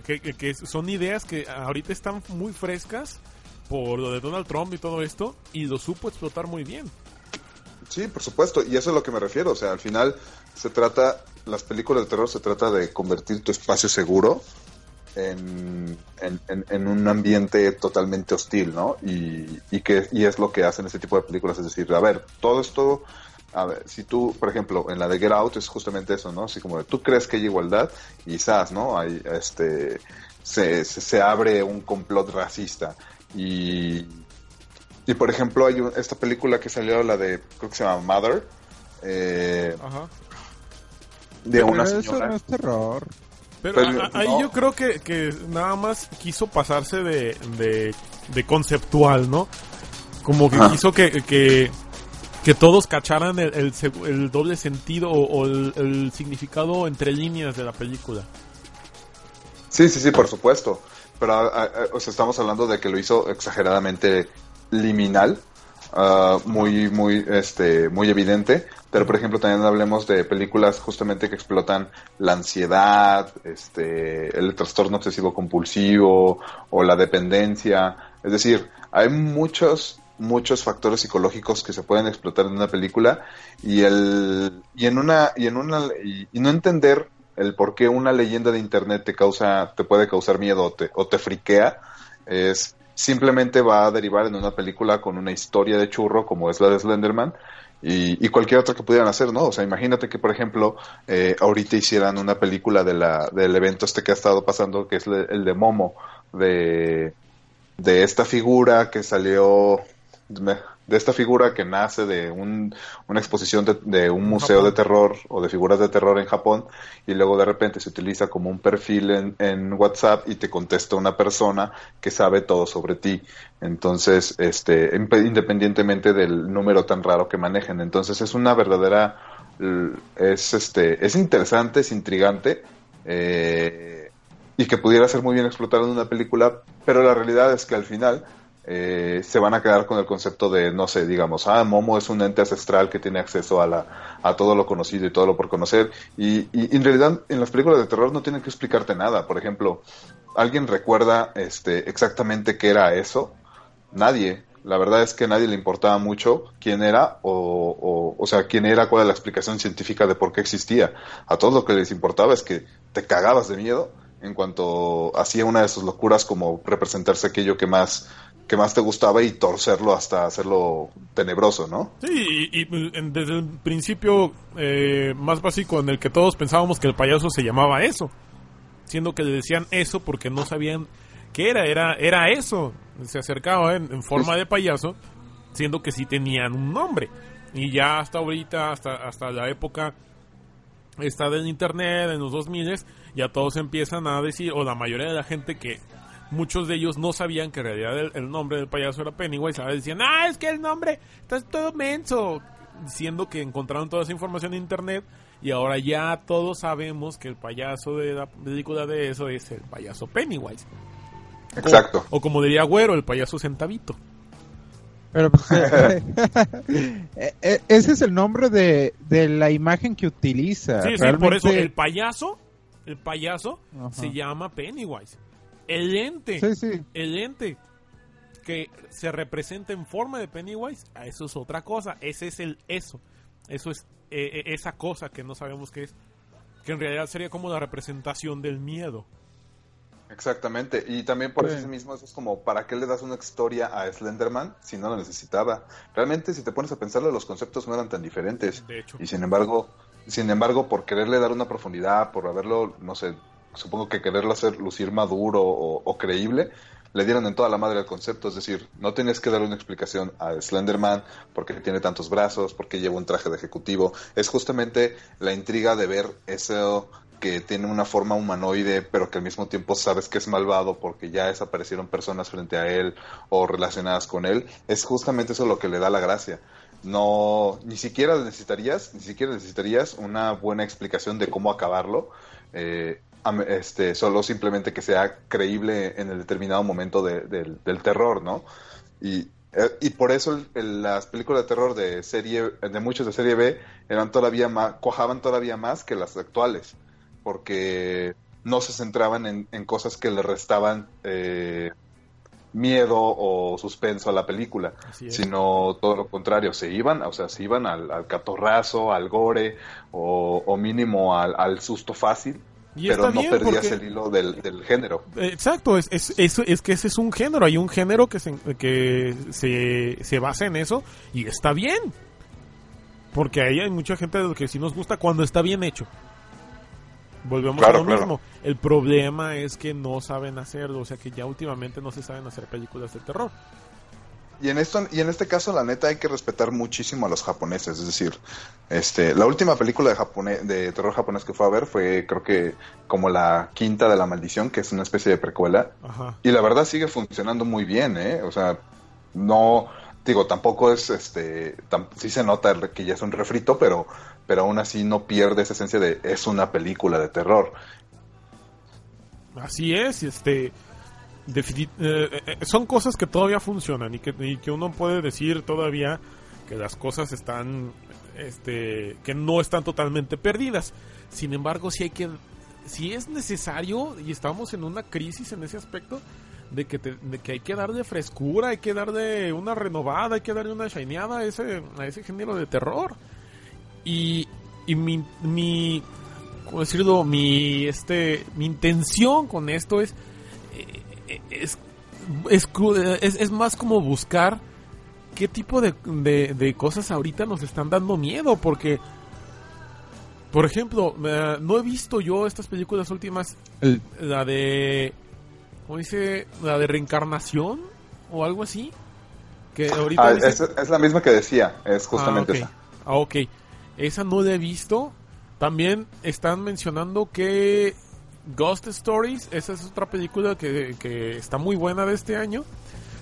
Que, que- que son ideas que ahorita están muy frescas por lo de Donald Trump y todo esto. Y lo supo explotar muy bien. Sí, por supuesto, y eso es a lo que me refiero. O sea, al final se trata, las películas de terror se trata de convertir tu espacio seguro en, en, en- en un ambiente totalmente hostil, ¿no? Y, y, que, y es lo que hacen este tipo de películas. Es decir, a ver, todo esto, a ver, si tú, por ejemplo, en la de Get Out es justamente eso, ¿no? Así como de, tú crees que hay igualdad y quizás, ¿no? Hay, este, se, se, se abre un complot racista. Y, y por ejemplo, hay un- esta película que salió, la de, creo que se llama Mother, eh, Ajá. de una Pero eso señora. no es terror. Pero Pero, a- a- ahí no. yo creo que, que nada más quiso pasarse de, de, de conceptual, ¿no? Como que Ajá. quiso que, que, que todos cacharan el, doble sentido o, el, significado entre líneas de la película. Sí, sí, sí, por supuesto. Pero a- estamos hablando de que lo hizo exageradamente liminal, ah, muy, muy, este, muy evidente. Pero por ejemplo, también hablemos de películas justamente que explotan la ansiedad, este, el trastorno obsesivo compulsivo o la dependencia. Es decir, hay muchos, muchos factores psicológicos que se pueden explotar en una película y el, y en una, y en una, y, no entender el por qué una leyenda de internet te causa, te puede causar miedo o te, o te friquea, es simplemente va a derivar en una película con una historia de churro como es la de Slenderman y, cualquier otra que pudieran hacer, ¿no? O sea, imagínate que, por ejemplo, eh, ahorita hicieran una película de la, del evento este que ha estado pasando, que es el de Momo, de, de esta figura que salió, de esta figura que nace de un, una exposición de, de un museo Japón. de terror o de figuras de terror en Japón y luego de repente se utiliza como un perfil en, en WhatsApp y te contesta una persona que sabe todo sobre ti. Entonces, este, independientemente del número tan raro que manejen. Entonces es una verdadera, es este, es interesante, es intrigante, eh, y que pudiera ser muy bien explotado en una película, pero la realidad es que al final eh, se van a quedar con el concepto de, no sé, digamos, ah, Momo es un ente ancestral que tiene acceso a, la, a todo lo conocido y todo lo por conocer. Y, y en realidad en las películas de terror no tienen que explicarte nada. Por ejemplo, ¿alguien recuerda este, exactamente qué era eso? Nadie. La verdad es que a nadie le importaba mucho quién era o, o, o sea, quién era, cuál era la explicación científica de por qué existía. A todos lo que les importaba es que te cagabas de miedo en cuanto hacía una de sus locuras como representarse aquello que más que más te gustaba y torcerlo hasta hacerlo tenebroso, ¿no? Sí, y, y, en- desde el principio eh, más básico en el que todos pensábamos que el payaso se llamaba eso, siendo que le decían eso porque no sabían qué era, era, era eso, se acercaba en, en forma de payaso, siendo que sí tenían un nombre. Y ya hasta ahorita, hasta, hasta la época esta del internet, en los 2000 ya todos empiezan a decir, o la mayoría de la gente que muchos de ellos no sabían que en realidad el, el nombre del payaso era Pennywise, ahora decían, ah, es que el nombre está todo menso, diciendo que encontraron toda esa información en internet y ahora ya todos sabemos que el payaso de la película de eso es el payaso Pennywise. Exacto. O, como diría Güero, el payaso centavito. Pero pues, eh, eh, ese es el nombre de, de la imagen que utiliza. Sí, sí, por eso el payaso, el payaso Ajá. se llama Pennywise. El ente. Sí, sí. el ente que se representa en forma de Pennywise, a eso es otra cosa. Ese es el eso. Eso es eh, eh, esa cosa que no sabemos qué es. Que en realidad sería como la representación del miedo. Exactamente, y también por Sí. eso mismo eso es como, ¿para qué le das una historia a Slenderman si no lo necesitaba? Realmente, si te pones a pensarlo, los conceptos no eran tan diferentes. De hecho. Y sin embargo, sin embargo, por quererle dar una profundidad, por haberlo, no sé, supongo que quererlo hacer lucir maduro o, creíble, le dieron en toda la madre al concepto, es decir, no tenías que dar una explicación a Slenderman porque tiene tantos brazos, porque lleva un traje de ejecutivo, es justamente la intriga de ver eso que tiene una forma humanoide, pero que al mismo tiempo sabes que es malvado porque ya desaparecieron personas frente a él o relacionadas con él, es justamente eso lo que le da la gracia. No, ni siquiera necesitarías, ni siquiera necesitarías una buena explicación de cómo acabarlo. Eh, este, solo simplemente que sea creíble en el determinado momento del terror, ¿no? Y, eh, y por eso las películas de terror de serie, de muchos de serie B, eran todavía más, cuajaban todavía más que las actuales, porque no se centraban en, cosas que le restaban eh, miedo o suspenso a la película, sino todo lo contrario, se iban, o sea, se iban al, catorrazo, al gore o, mínimo al susto fácil pero no perdías el hilo del, género. Exacto, es, es, es, que ese es un género, hay un género que, se, que se, se basa en eso y está bien. Porque ahí hay mucha gente que sí nos gusta cuando está bien hecho. Volvemos a lo mismo. El problema es que no saben hacerlo, o sea que ya últimamente no se saben hacer películas de terror. Y en esto y en este caso la neta hay que respetar muchísimo a los japoneses, es decir, este la última película de de terror japonés que fue a ver fue creo que como la quinta de la maldición, que es una especie de precuela. Y la verdad sigue funcionando muy bien, eh, o sea, no digo, tampoco es este sí se nota que ya es un refrito, pero pero aún así no pierde esa esencia de es una película de terror. Así es, este eh, eh, son cosas que todavía funcionan y que, que uno puede decir todavía que las cosas están, este, que no están totalmente perdidas. Sin embargo, si hay que, si es necesario y estamos en una crisis en ese aspecto, de que, de que hay que darle frescura, hay que darle una renovada, hay que darle una shineada a ese, a ese género de terror. Y, y mi, mi, ¿cómo decirlo? Mi, este, mi intención con esto es es, es, más como buscar qué tipo de, de, cosas ahorita nos están dando miedo, porque, por ejemplo, no he visto yo estas películas últimas, la de, ¿cómo dice? La de reencarnación o algo así. Que ahorita ah, es, la misma que decía, es justamente ah, esa. Ah, ok. Esa no la he visto. También están mencionando que Ghost Stories, esa es otra película que, está muy buena de este año.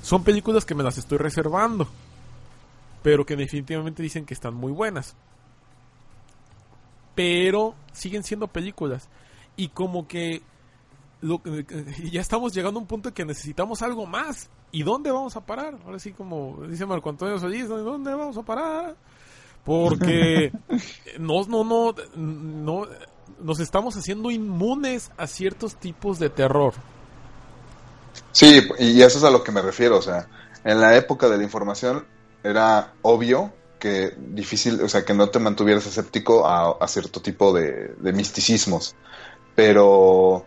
Son películas que me las estoy reservando, pero que definitivamente dicen que están muy buenas. Pero siguen siendo películas. Y como que ya estamos llegando a un punto en que necesitamos algo más. ¿Y dónde vamos a parar? Ahora sí, como dice Marco Antonio Solís, ¿dónde vamos a parar? Porque no, no, no, no, nos estamos haciendo inmunes a ciertos tipos de terror. Sí, y eso es a lo que me refiero, o sea, en la época de la información era obvio que difícil, o sea, que no te mantuvieras escéptico a, cierto tipo de, misticismos, pero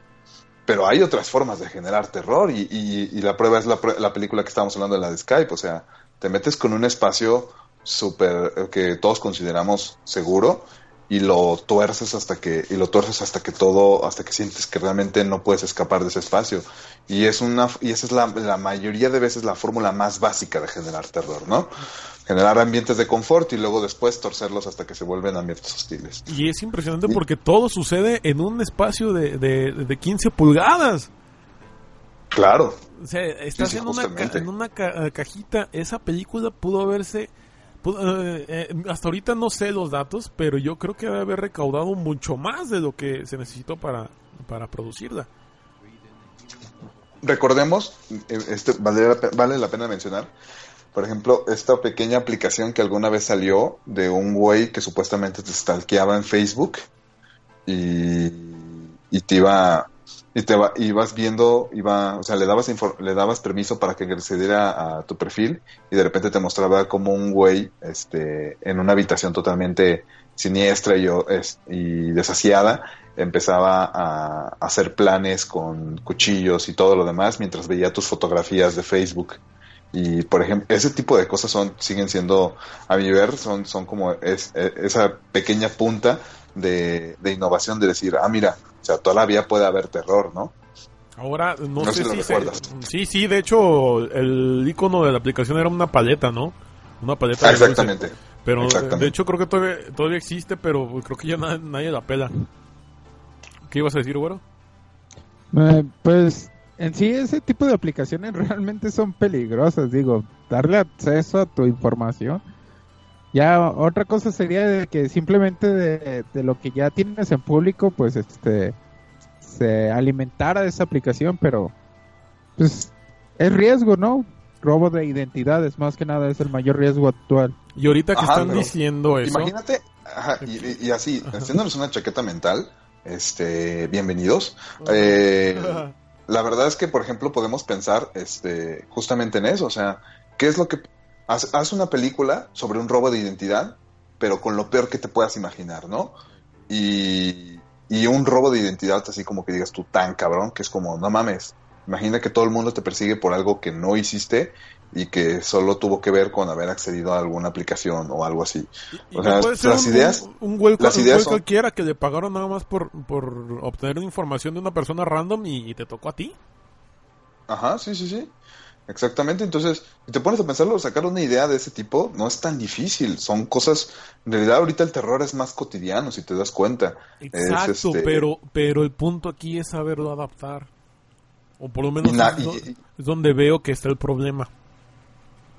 pero hay otras formas de generar terror y, la prueba es la, la, película que estábamos hablando de la de Skype, o sea, te metes con un espacio súper que todos consideramos seguro y lo tuerces hasta que y lo tuerces hasta que todo hasta que sientes que realmente no puedes escapar de ese espacio. Y es una y esa es la, la mayoría de veces la fórmula más básica de generar terror no generar ambientes de confort y luego después torcerlos hasta que se vuelven ambientes hostiles. Y es impresionante porque todo sucede en un espacio de, de, de 15 pulgadas. Claro. O sea estás en, una en una cajita. Esa película pudo haberse pues, eh, eh, hasta ahorita no sé los datos, pero yo creo que debe haber recaudado mucho más de lo que se necesitó para, para producirla. Recordemos, eh, este, vale, vale la pena mencionar, por ejemplo, esta pequeña aplicación que alguna vez salió de un güey que supuestamente te stalkeaba en Facebook y, y te iba y te va, ibas viendo, iba, o sea, le dabas le dabas permiso para que accediera a tu perfil y de repente te mostraba como un güey este en una habitación totalmente siniestra y, y desasiada empezaba a, hacer planes con cuchillos y todo lo demás mientras veía tus fotografías de Facebook. Y por ejemplo ese tipo de cosas son siguen siendo a mi ver son son como es, e, esa pequeña punta de, de innovación de decir ah mira o sea, todavía puede haber terror, ¿no? Ahora, no, No sé si lo si se- recuerdas. Sí, sí, de hecho, el icono de la aplicación era una paleta, ¿no? Una paleta Ah, de dulce. exactamente. Pero, Exactamente. de hecho, creo que todavía, todavía existe, pero creo que ya na- nadie la pela. ¿Qué ibas a decir, güero? Eh, pues en sí ese tipo de aplicaciones realmente son peligrosas, digo, darle acceso a tu información. Ya otra cosa sería de que simplemente de, de lo que ya tienes en público, pues este se alimentara de esa aplicación, pero pues es riesgo, ¿no? Robo de identidades, más que nada es el mayor riesgo actual. Y ahorita que Ajá, están diciendo eso... Imagínate, ajá, y, así, haciéndoles una chaqueta mental, este, bienvenidos. Eh, la verdad es que, por ejemplo, podemos pensar este, justamente en eso. O sea, ¿qué es lo que... Haz, haz una película sobre un robo de identidad, pero con lo peor que te puedas imaginar, ¿no? Y, y un robo de identidad así como que digas tú tan cabrón, que es como, no mames, imagina que todo el mundo te persigue por algo que no hiciste y que solo tuvo que ver con haber accedido a alguna aplicación o algo así. Y O sea, las un, ideas- un, un güey, las ideas son- cualquiera que le pagaron nada más por, por obtener información de una persona random y, y te tocó a ti. Ajá, sí, sí, sí. Exactamente. Entonces, si te pones a pensarlo, sacar una idea de ese tipo no es tan difícil. Son cosas. En realidad, ahorita el terror es más cotidiano, si te das cuenta. Es, Exacto, este, pero, pero el punto aquí es saberlo adaptar. O por lo menos na- es, y- es donde veo que está el problema.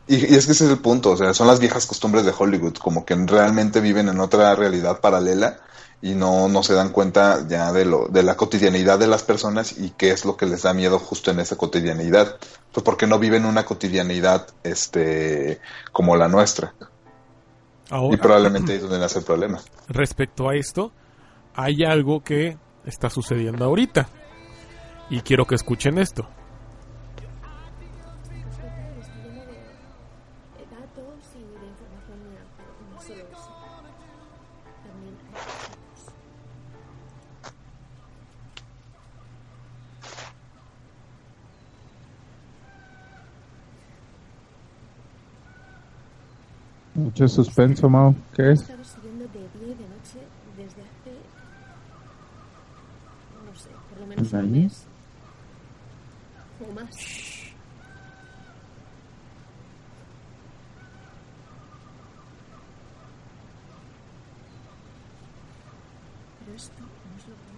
Y, y es que ese es el punto. O sea, son las viejas costumbres de Hollywood, como que realmente viven en otra realidad paralela y no, no se dan cuenta ya de lo de la cotidianidad de las personas y qué es lo que les da miedo justo en esa cotidianidad. Pues porque no viven una cotidianidad este como la nuestra. Y probablemente ahí es donde nace el problema. respecto a esto, hay algo que está sucediendo ahorita. Y quiero que escuchen esto. Mucho suspenso, Mao. ¿Qué es? más. Pero esto no es lo peor.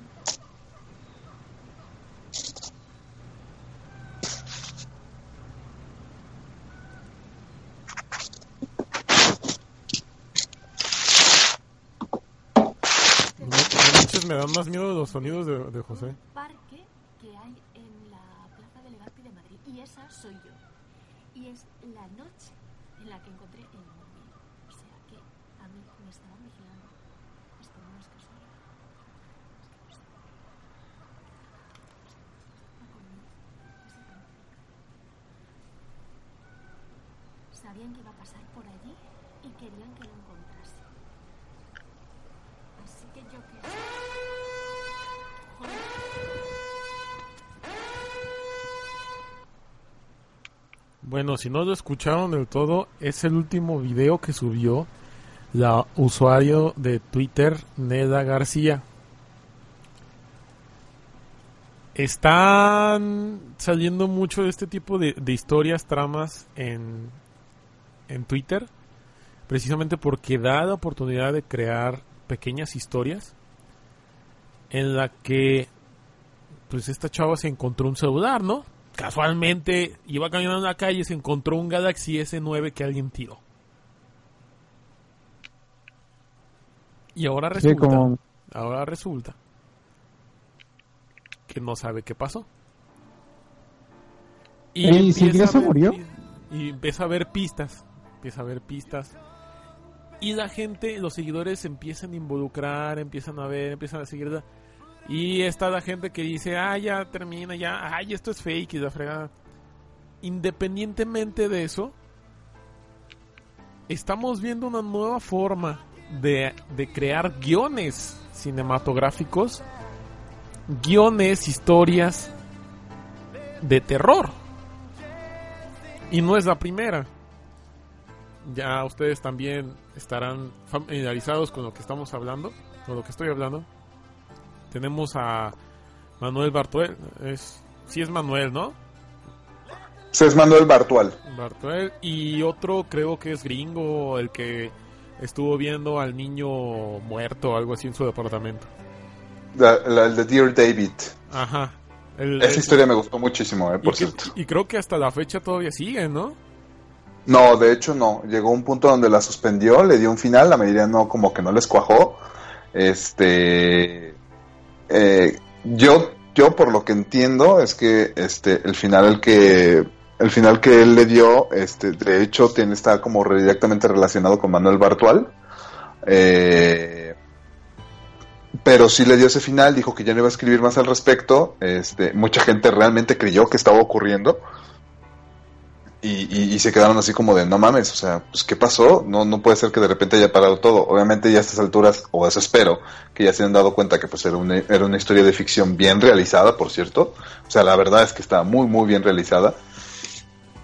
No, no me dan más miedo los sonidos de, de José. parque que hay en la Plaza de Legazpi de Madrid. Y esa soy yo. Y es la noche en la que encontré el móvil. O sea que a mí me estaban vigilando. Esto no es campo. Sabían que iba a pasar por allí y querían que lo encontrase. Así que yo que... Bueno, si no lo escucharon del todo, es el último video que subió la usuario de Twitter, Neda García. Están saliendo mucho de este tipo de, historias, tramas en, en Twitter, precisamente porque da la oportunidad de crear pequeñas historias en la que pues esta chava se encontró un celular, ¿no? Casualmente iba caminando en la calle y se encontró un Galaxy S9 que alguien tiró. Y ahora Sí, resulta, como ahora resulta que no sabe qué pasó. ¿Silvia a se murió? Y empieza a ver pistas, empieza a ver pistas. Y la gente, los seguidores se empiezan a involucrar, empiezan a ver, empiezan a seguirla. Y está la gente que dice, ah, ya termina, ya, ay, esto es fake y la fregada. Independientemente de eso, estamos viendo una nueva forma de, de crear guiones cinematográficos, guiones, historias de terror. Y no es la primera. Ya ustedes también estarán familiarizados con lo que estamos hablando, con lo que estoy hablando tenemos a Manuel Bartuel, es sí es Manuel, ¿no? Sí, es Manuel Bartual. Bartuel. Y otro creo que es gringo, el que estuvo viendo al niño muerto o algo así en su departamento. La- la- el de Dear David. Ajá. El- Esa el- historia me gustó muchísimo, eh, y, por que- cierto. y creo que hasta la fecha todavía sigue, ¿no? No, de hecho no. Llegó un punto donde la suspendió, le dio un final, la mayoría no, como que no les cuajó. Este, eh, yo, yo por lo que entiendo es que, este, el final el que, el final que él le dio, este, de hecho tiene está como re- directamente relacionado con Manuel Bartual. Eh, pero sí le dio ese final, dijo que ya no iba a escribir más al respecto. Este, mucha gente realmente creyó que estaba ocurriendo. Y, y- y se quedaron así como de, no mames, o sea, pues ¿qué pasó? No, no puede ser que de repente haya parado todo. Obviamente ya a estas alturas, o eso espero, que ya se han dado cuenta que pues era una, era una historia de ficción bien realizada, por cierto. O sea, la verdad es que está muy, muy bien realizada.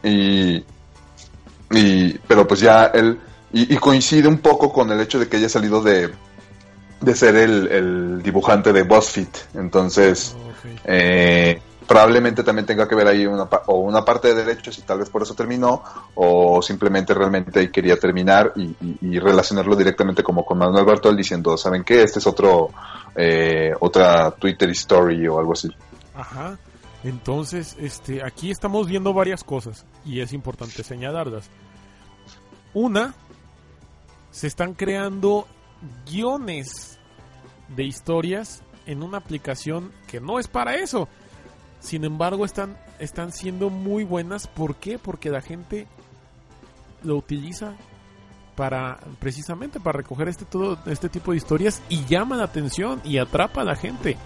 Y, y pero pues ya él, y, coincide un poco con el hecho de que haya salido de, de ser el, el dibujante de BuzzFeed. Entonces, eh, probablemente también tenga que ver ahí una, o una parte de derechos y tal vez por eso terminó, o simplemente realmente quería terminar y relacionarlo directamente como con Manuel Bartol diciendo, ¿saben qué? Este es otro, eh, otra Twitter story o algo así. Ajá. Entonces, este, aquí estamos viendo varias cosas y es importante señalarlas. Una, se están creando guiones de historias en una aplicación que no es para eso. Sin embargo, están, están siendo muy buenas. ¿Por qué? Porque la gente lo utiliza para precisamente para recoger este todo este tipo de historias y llama la atención y atrapa a la gente.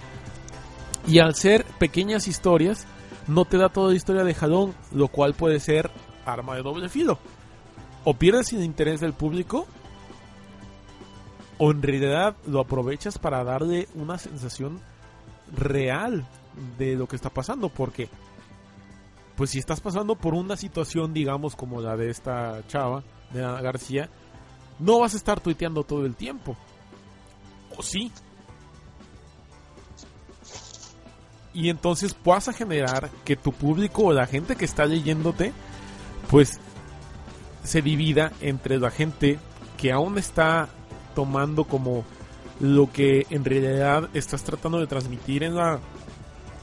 Y al ser pequeñas historias, no te da toda la historia de jalón, lo cual puede ser arma de doble filo. O pierdes el interés del público, o en realidad lo aprovechas para darle una sensación real de lo que está pasando. Porque, pues si estás pasando por una situación, digamos, como la de esta chava, de Ana García, no vas a estar tuiteando todo el tiempo. O sí, y entonces vas a generar que tu público o la gente que está leyéndote pues se divida entre la gente que aún está tomando como lo que en realidad estás tratando de transmitir en la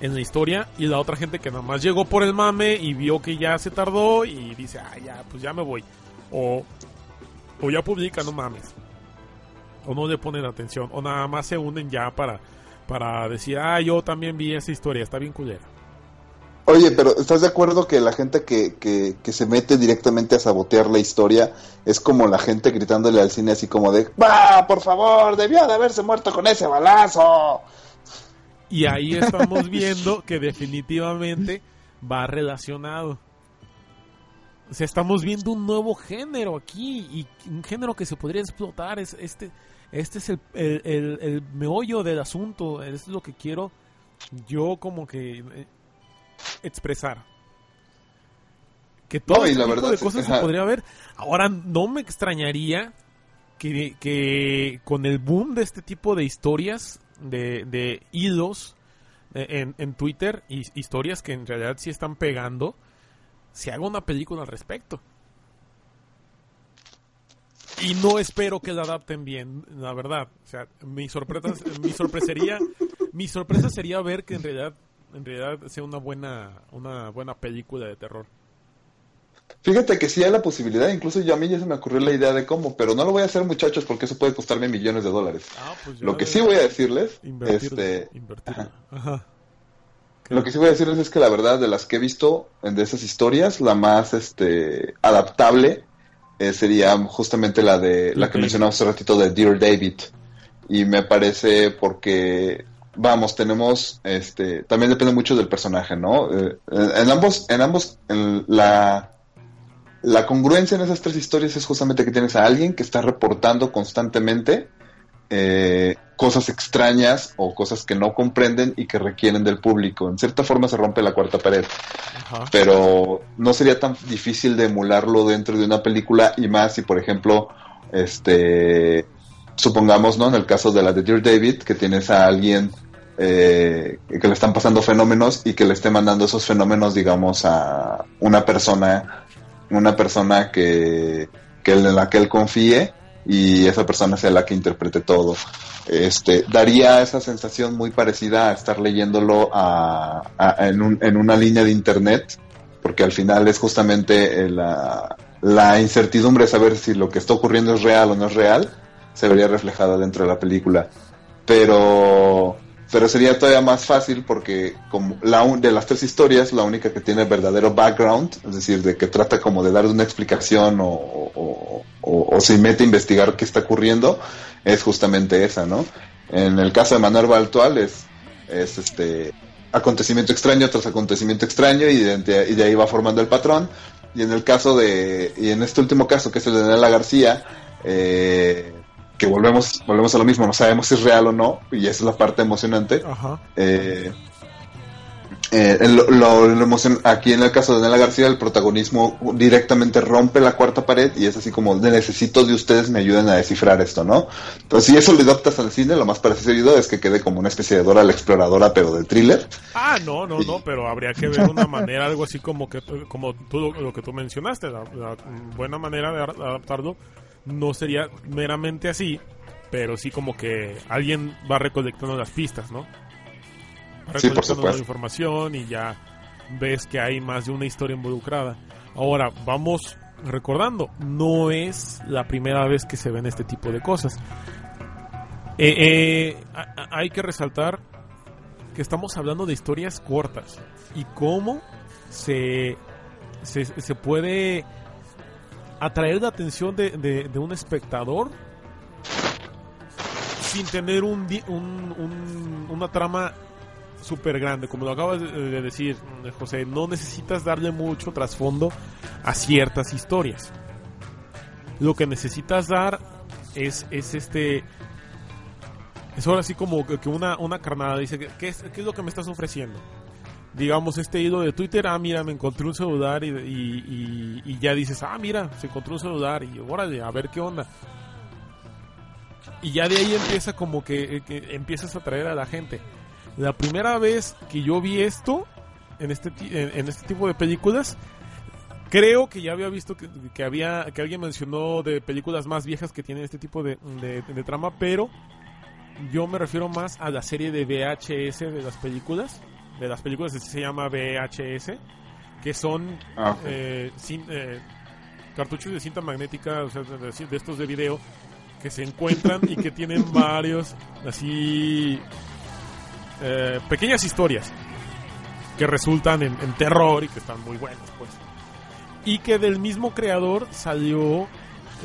en la historia y la otra gente que nada más llegó por el mame y vio que ya se tardó y dice, ah, ya, pues ya me voy. O, o ya publica, no mames. O no le ponen atención. O nada más se unen ya para, para decir, ah, yo también vi esa historia, está bien culera. Oye, pero ¿estás de acuerdo que la gente que, que, que se mete directamente a sabotear la historia es como la gente gritándole al cine así como de, ¡Va, por favor! Debió de haberse muerto con ese balazo. Y ahí estamos viendo que definitivamente va relacionado. O sea, estamos viendo un nuevo género aquí y un género que se podría explotar. Es este, este es el, el, el- el meollo del asunto. Es lo que quiero yo como que eh, expresar. Que todo No, y este la tipo verdad de cosas se podría ver. Ahora, no me extrañaría que, que con el boom de este tipo de historias, de, de hilos eh, en, en Twitter, y historias que en realidad sí están pegando, se haga una película al respecto. Y no espero que la adapten bien, la verdad. O sea, mi sorpresa, mi sorpresería, mi sorpresa sería ver que en realidad, en realidad sea una buena, una buena película de terror. Fíjate que sí hay la posibilidad, incluso yo a mí ya se me ocurrió la idea de cómo, pero no lo voy a hacer muchachos porque eso puede costarme millones de dólares. Ah, pues Lo que sí voy a decirles, invertir, este, invertir. ajá. Ajá. Lo que sí voy a decirles es que la verdad de las que he visto de esas historias, la más este adaptable eh, sería justamente la de la que David. mencionamos hace ratito de Dear David. Y me parece porque vamos, tenemos este también depende mucho del personaje, ¿no? Eh, en, en ambos en ambos en la la congruencia en esas tres historias es justamente que tienes a alguien que está reportando constantemente eh, cosas extrañas o cosas que no comprenden y que requieren del público. En cierta forma se rompe la cuarta pared, Ajá. pero no sería tan difícil de emularlo dentro de una película y más si, por ejemplo, este, supongamos, ¿no? En el caso de la de Dear David, que tienes a alguien eh, que le están pasando fenómenos y que le esté mandando esos fenómenos, digamos, a una persona, una persona que, que la que él confíe y esa persona sea la que interprete todo. Este, daría esa sensación muy parecida a estar leyéndolo a- en, un- en una línea de internet, porque al final es justamente eh, la, la incertidumbre de saber si lo que está ocurriendo es real o no es real, se vería reflejada dentro de la película. Pero, pero sería todavía más fácil porque como la un- de las tres historias, la única que tiene verdadero background, es decir, de que trata como de dar una explicación o, o, o- se mete a investigar qué está ocurriendo, es justamente esa, ¿no? En el caso de Manuel Baltual es, es este acontecimiento extraño tras acontecimiento extraño y de, y de ahí va formando el patrón. Y en el caso de, y en este último caso que es el de Nela García, eh, que volvemos, volvemos a lo mismo, no sabemos si es real o no, y esa es la parte emocionante. Ajá. Eh, eh, lo, lo- lo emocion- aquí en el caso de Nela García, el protagonismo directamente rompe la cuarta pared y es así como necesito de ustedes me ayuden a descifrar esto, ¿no? Entonces, si eso le adaptas al cine, lo más parecido es que quede como una especie de Dora la exploradora, pero de thriller. Ah, no, no, no, pero habría que ver una manera, algo así como que como tú, lo que tú mencionaste, la, la buena manera de ar- adaptarlo no sería meramente así, pero sí como que alguien va recolectando las pistas, ¿no? Va Sí, recolectando la información y ya ves que hay más de una historia involucrada. Ahora, vamos recordando, no es la primera vez que se ven este tipo de cosas. Eh, eh, hay que resaltar que estamos hablando de historias cortas y cómo se, se, se puede atraer la atención de, de- un espectador sin tener un, un- un- una trama súper grande. Como lo acabas de, de decir, José, no necesitas darle mucho trasfondo a ciertas historias. Lo que necesitas dar es, es este es ahora así como que una, una carnada dice, ¿qué qué es, ¿qué es lo que me estás ofreciendo? Digamos, este hilo de Twitter, ah, mira, me encontré un celular y, y- y- ya dices, ah, mira, se encontró un celular y órale, a ver qué onda. Y ya de ahí empieza como que, que empiezas a atraer a la gente. La primera vez que yo vi esto, en este, en, en este tipo de películas, creo que ya había visto que, que había que alguien mencionó de películas más viejas que tienen este tipo de- de trama, pero yo me refiero más a la serie de VHS de las películas. De las películas se llama VHS. Que son Ah, eh, eh, cartuchos de cinta magnética, o sea, de, estos de video, que se encuentran y que tienen varios, así, eh, pequeñas historias que resultan en, en terror y que están muy buenas, pues. Y que del mismo creador salió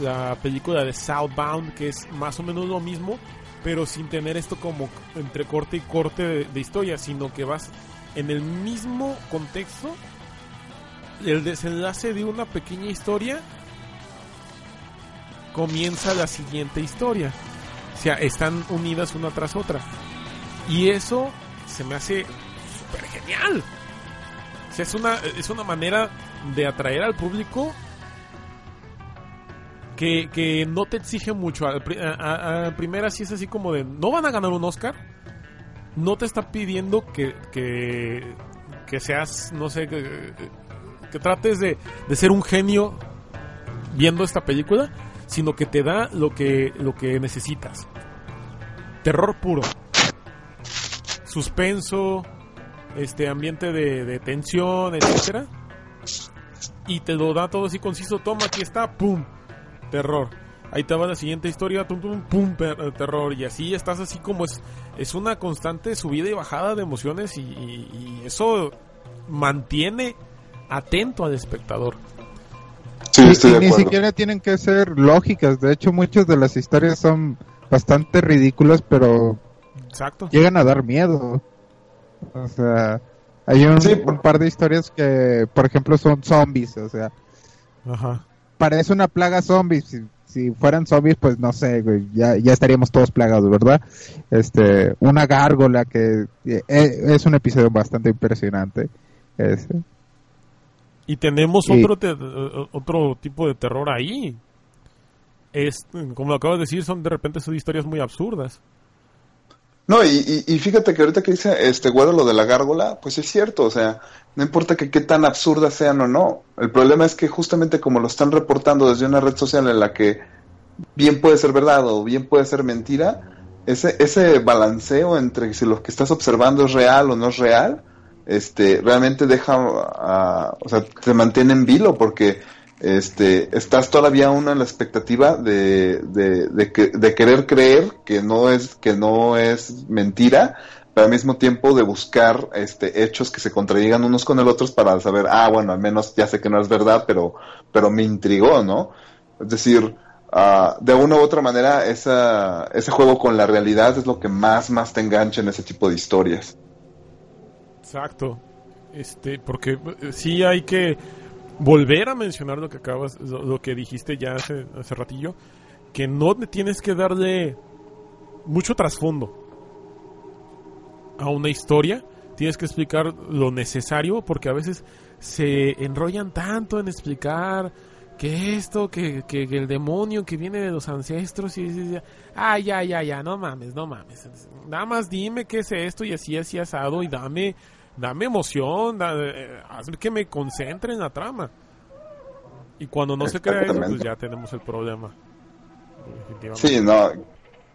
la película de Southbound, que es más o menos lo mismo, pero sin tener esto como entre corte y corte de, de historia, sino que vas en el mismo contexto, el desenlace de una pequeña historia comienza la siguiente historia. O sea, están unidas una tras otra. Y eso se me hace súper genial. O sea, es una, es una manera de atraer al público que, que no te exige mucho. A, a primera sí es así como de, no van a ganar un Oscar. No te está pidiendo que, que, que seas, no sé, que, que trates de, de ser un genio viendo esta película, sino que te da lo que, lo que necesitas. Terror puro. Suspenso, este ambiente de, de tensión, etcétera. Y te lo da todo así conciso. Toma, aquí está, pum, terror. Ahí te va la siguiente historia, tum, tum, pum, per- terror. Y así estás así como es, es una constante subida y bajada de emociones y, y- y eso mantiene atento al espectador. Sí, Y- estoy y de ni siquiera tienen que ser lógicas. De hecho, muchas de las historias son bastante ridículas, pero Exacto. llegan a dar miedo. O sea, hay un, Sí, por- un par de historias que, por ejemplo, son zombies. O sea, Ajá. Parece una plaga zombies. Si, si fueran zombies, pues no sé, güey, ya, ya estaríamos todos plagados, ¿verdad? Este, una gárgola que eh, es un episodio bastante impresionante. Este, Y tenemos otro, te- eh, otro tipo de terror ahí. Es, como lo acabas de decir, son de repente son historias muy absurdas. No, y, y, y fíjate que ahorita que dice este güero lo de la gárgola, pues es cierto, o sea, no importa que qué tan absurdas sean o no. El problema es que justamente como lo están reportando desde una red social en la que bien puede ser verdad o bien puede ser mentira, ese, ese balanceo entre si lo que estás observando es real o no es real, este, realmente deja, o sea, te mantiene en vilo porque este, estás todavía uno en la expectativa de, de, de, que- de querer creer que no es, que no es mentira, pero al mismo tiempo de buscar este, hechos que se contradigan unos con el otros para saber, ah, bueno, al menos ya sé que no es verdad, pero, pero me intrigó, ¿no? Es decir, ah, de una u otra manera, esa, ese juego con la realidad es lo que más, más te engancha en ese tipo de historias. Exacto. Este, porque eh, sí hay que volver a mencionar lo que acabas, lo, lo que dijiste ya hace, hace ratillo, que no tienes que darle mucho trasfondo a una historia, tienes que explicar lo necesario, porque a veces se enrollan tanto en explicar que esto, que, que, que el demonio que viene de los ancestros y, y- y- ah, ya, ya, ya, no mames, no mames. Nada más dime qué es esto y así, así asado y dame, dame emoción, da- eh, hazme que me concentre en la trama. Y cuando no se crea eso, pues ya tenemos el problema. Sí, no.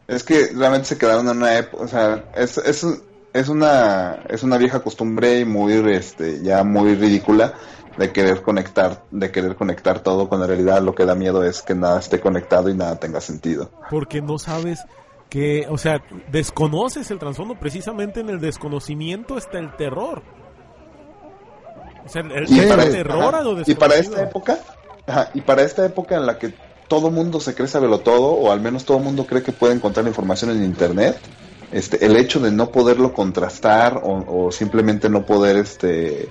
Es que realmente se quedaron en una época, o sea, es, es, es una es una vieja costumbre y muy este ya muy ridícula de querer conectar de querer conectar todo con la realidad. Lo que da miedo es que nada esté conectado y nada tenga sentido. Porque no sabes que, o sea, desconoces el trasfondo. Precisamente en el desconocimiento está el terror. O sea, el, Y el para, terror ajá, a lo y para desconocido. esta época, ajá, y para esta época en la que todo mundo se cree saberlo todo, o al menos todo mundo cree que puede encontrar información en internet, este, el hecho de no poderlo contrastar o, simplemente no poder, este,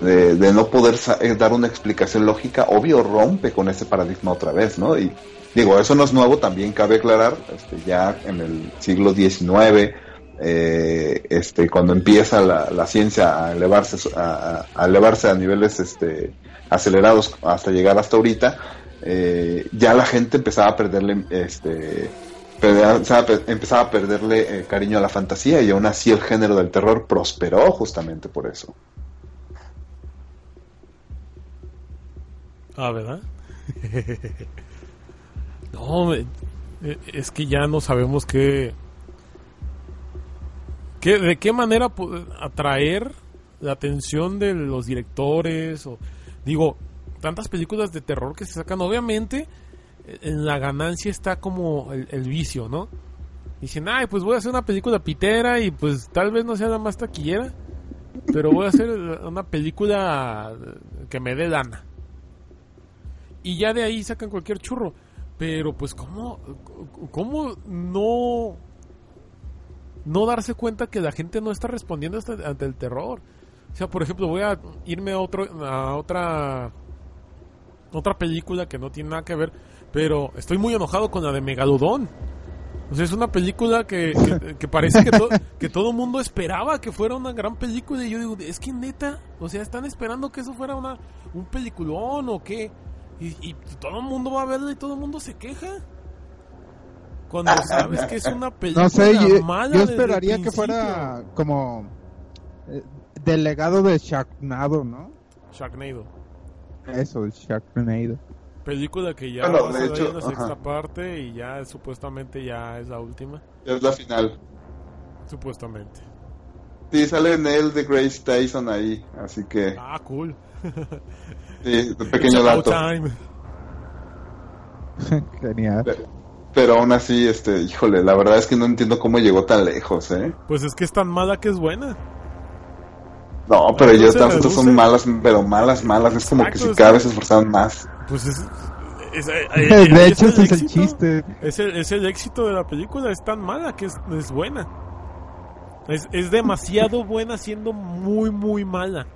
de, no poder eh, dar una explicación lógica, obvio rompe con ese paradigma otra vez, ¿no? Y digo, eso no es nuevo, también cabe aclarar, este, ya en el siglo XIX, eh, este, cuando empieza la, ciencia a elevarse, a, a elevarse a niveles este, acelerados hasta llegar hasta ahorita, eh, ya la gente empezaba a perderle, este, empezaba a perderle eh, cariño a la fantasía y aún así el género del terror prosperó justamente por eso. Ah, ¿verdad? no, eh, es que ya no sabemos qué, qué de qué manera atraer la atención de los directores o digo, tantas películas de terror que se sacan, obviamente en la ganancia está como el, vicio, ¿no? Dicen, ay, pues voy a hacer una película pitera y pues tal vez no sea la más taquillera, pero voy a hacer una película que me dé lana y ya de ahí sacan cualquier churro. Pero pues cómo cómo no no darse cuenta que la gente no está respondiendo hasta- ante el terror. O sea, por ejemplo, voy a irme a otro a otra otra película que no tiene nada que ver, pero estoy muy enojado con la de Megalodón. O sea, es una película que, que, que parece que, to- que todo el mundo esperaba que fuera una gran película. Y yo digo, es que neta, o sea, están esperando que eso fuera una, un peliculón o qué. Y, y todo el mundo va a verla y todo el mundo se queja. Cuando sabes que es una película No sé, yo, mala esperaría que fuera como eh, del legado de Sharknado, ¿no? Sharknado. Eso, el Sharknado. Película que ya Bueno, va a hecho, en la sexta ajá. parte y ya supuestamente ya es la última. Es la final. Supuestamente. Sí, sale Neil de Grace Tyson ahí, así que Ah, cool. sí, un pequeño dato. time. Genial. Pero aún así, este, híjole, la verdad es que no entiendo cómo llegó tan lejos, ¿eh? Pues es que es tan mala que es buena. No, pero No ellos las otras son malas, pero malas, malas. Es como que si cada vez se esforzaban más. Pues es. es- eh, eh, de hecho, ese es el chiste. Es el, es el éxito de la película. Es tan mala que es, es buena. Es, es demasiado buena siendo muy, muy mala.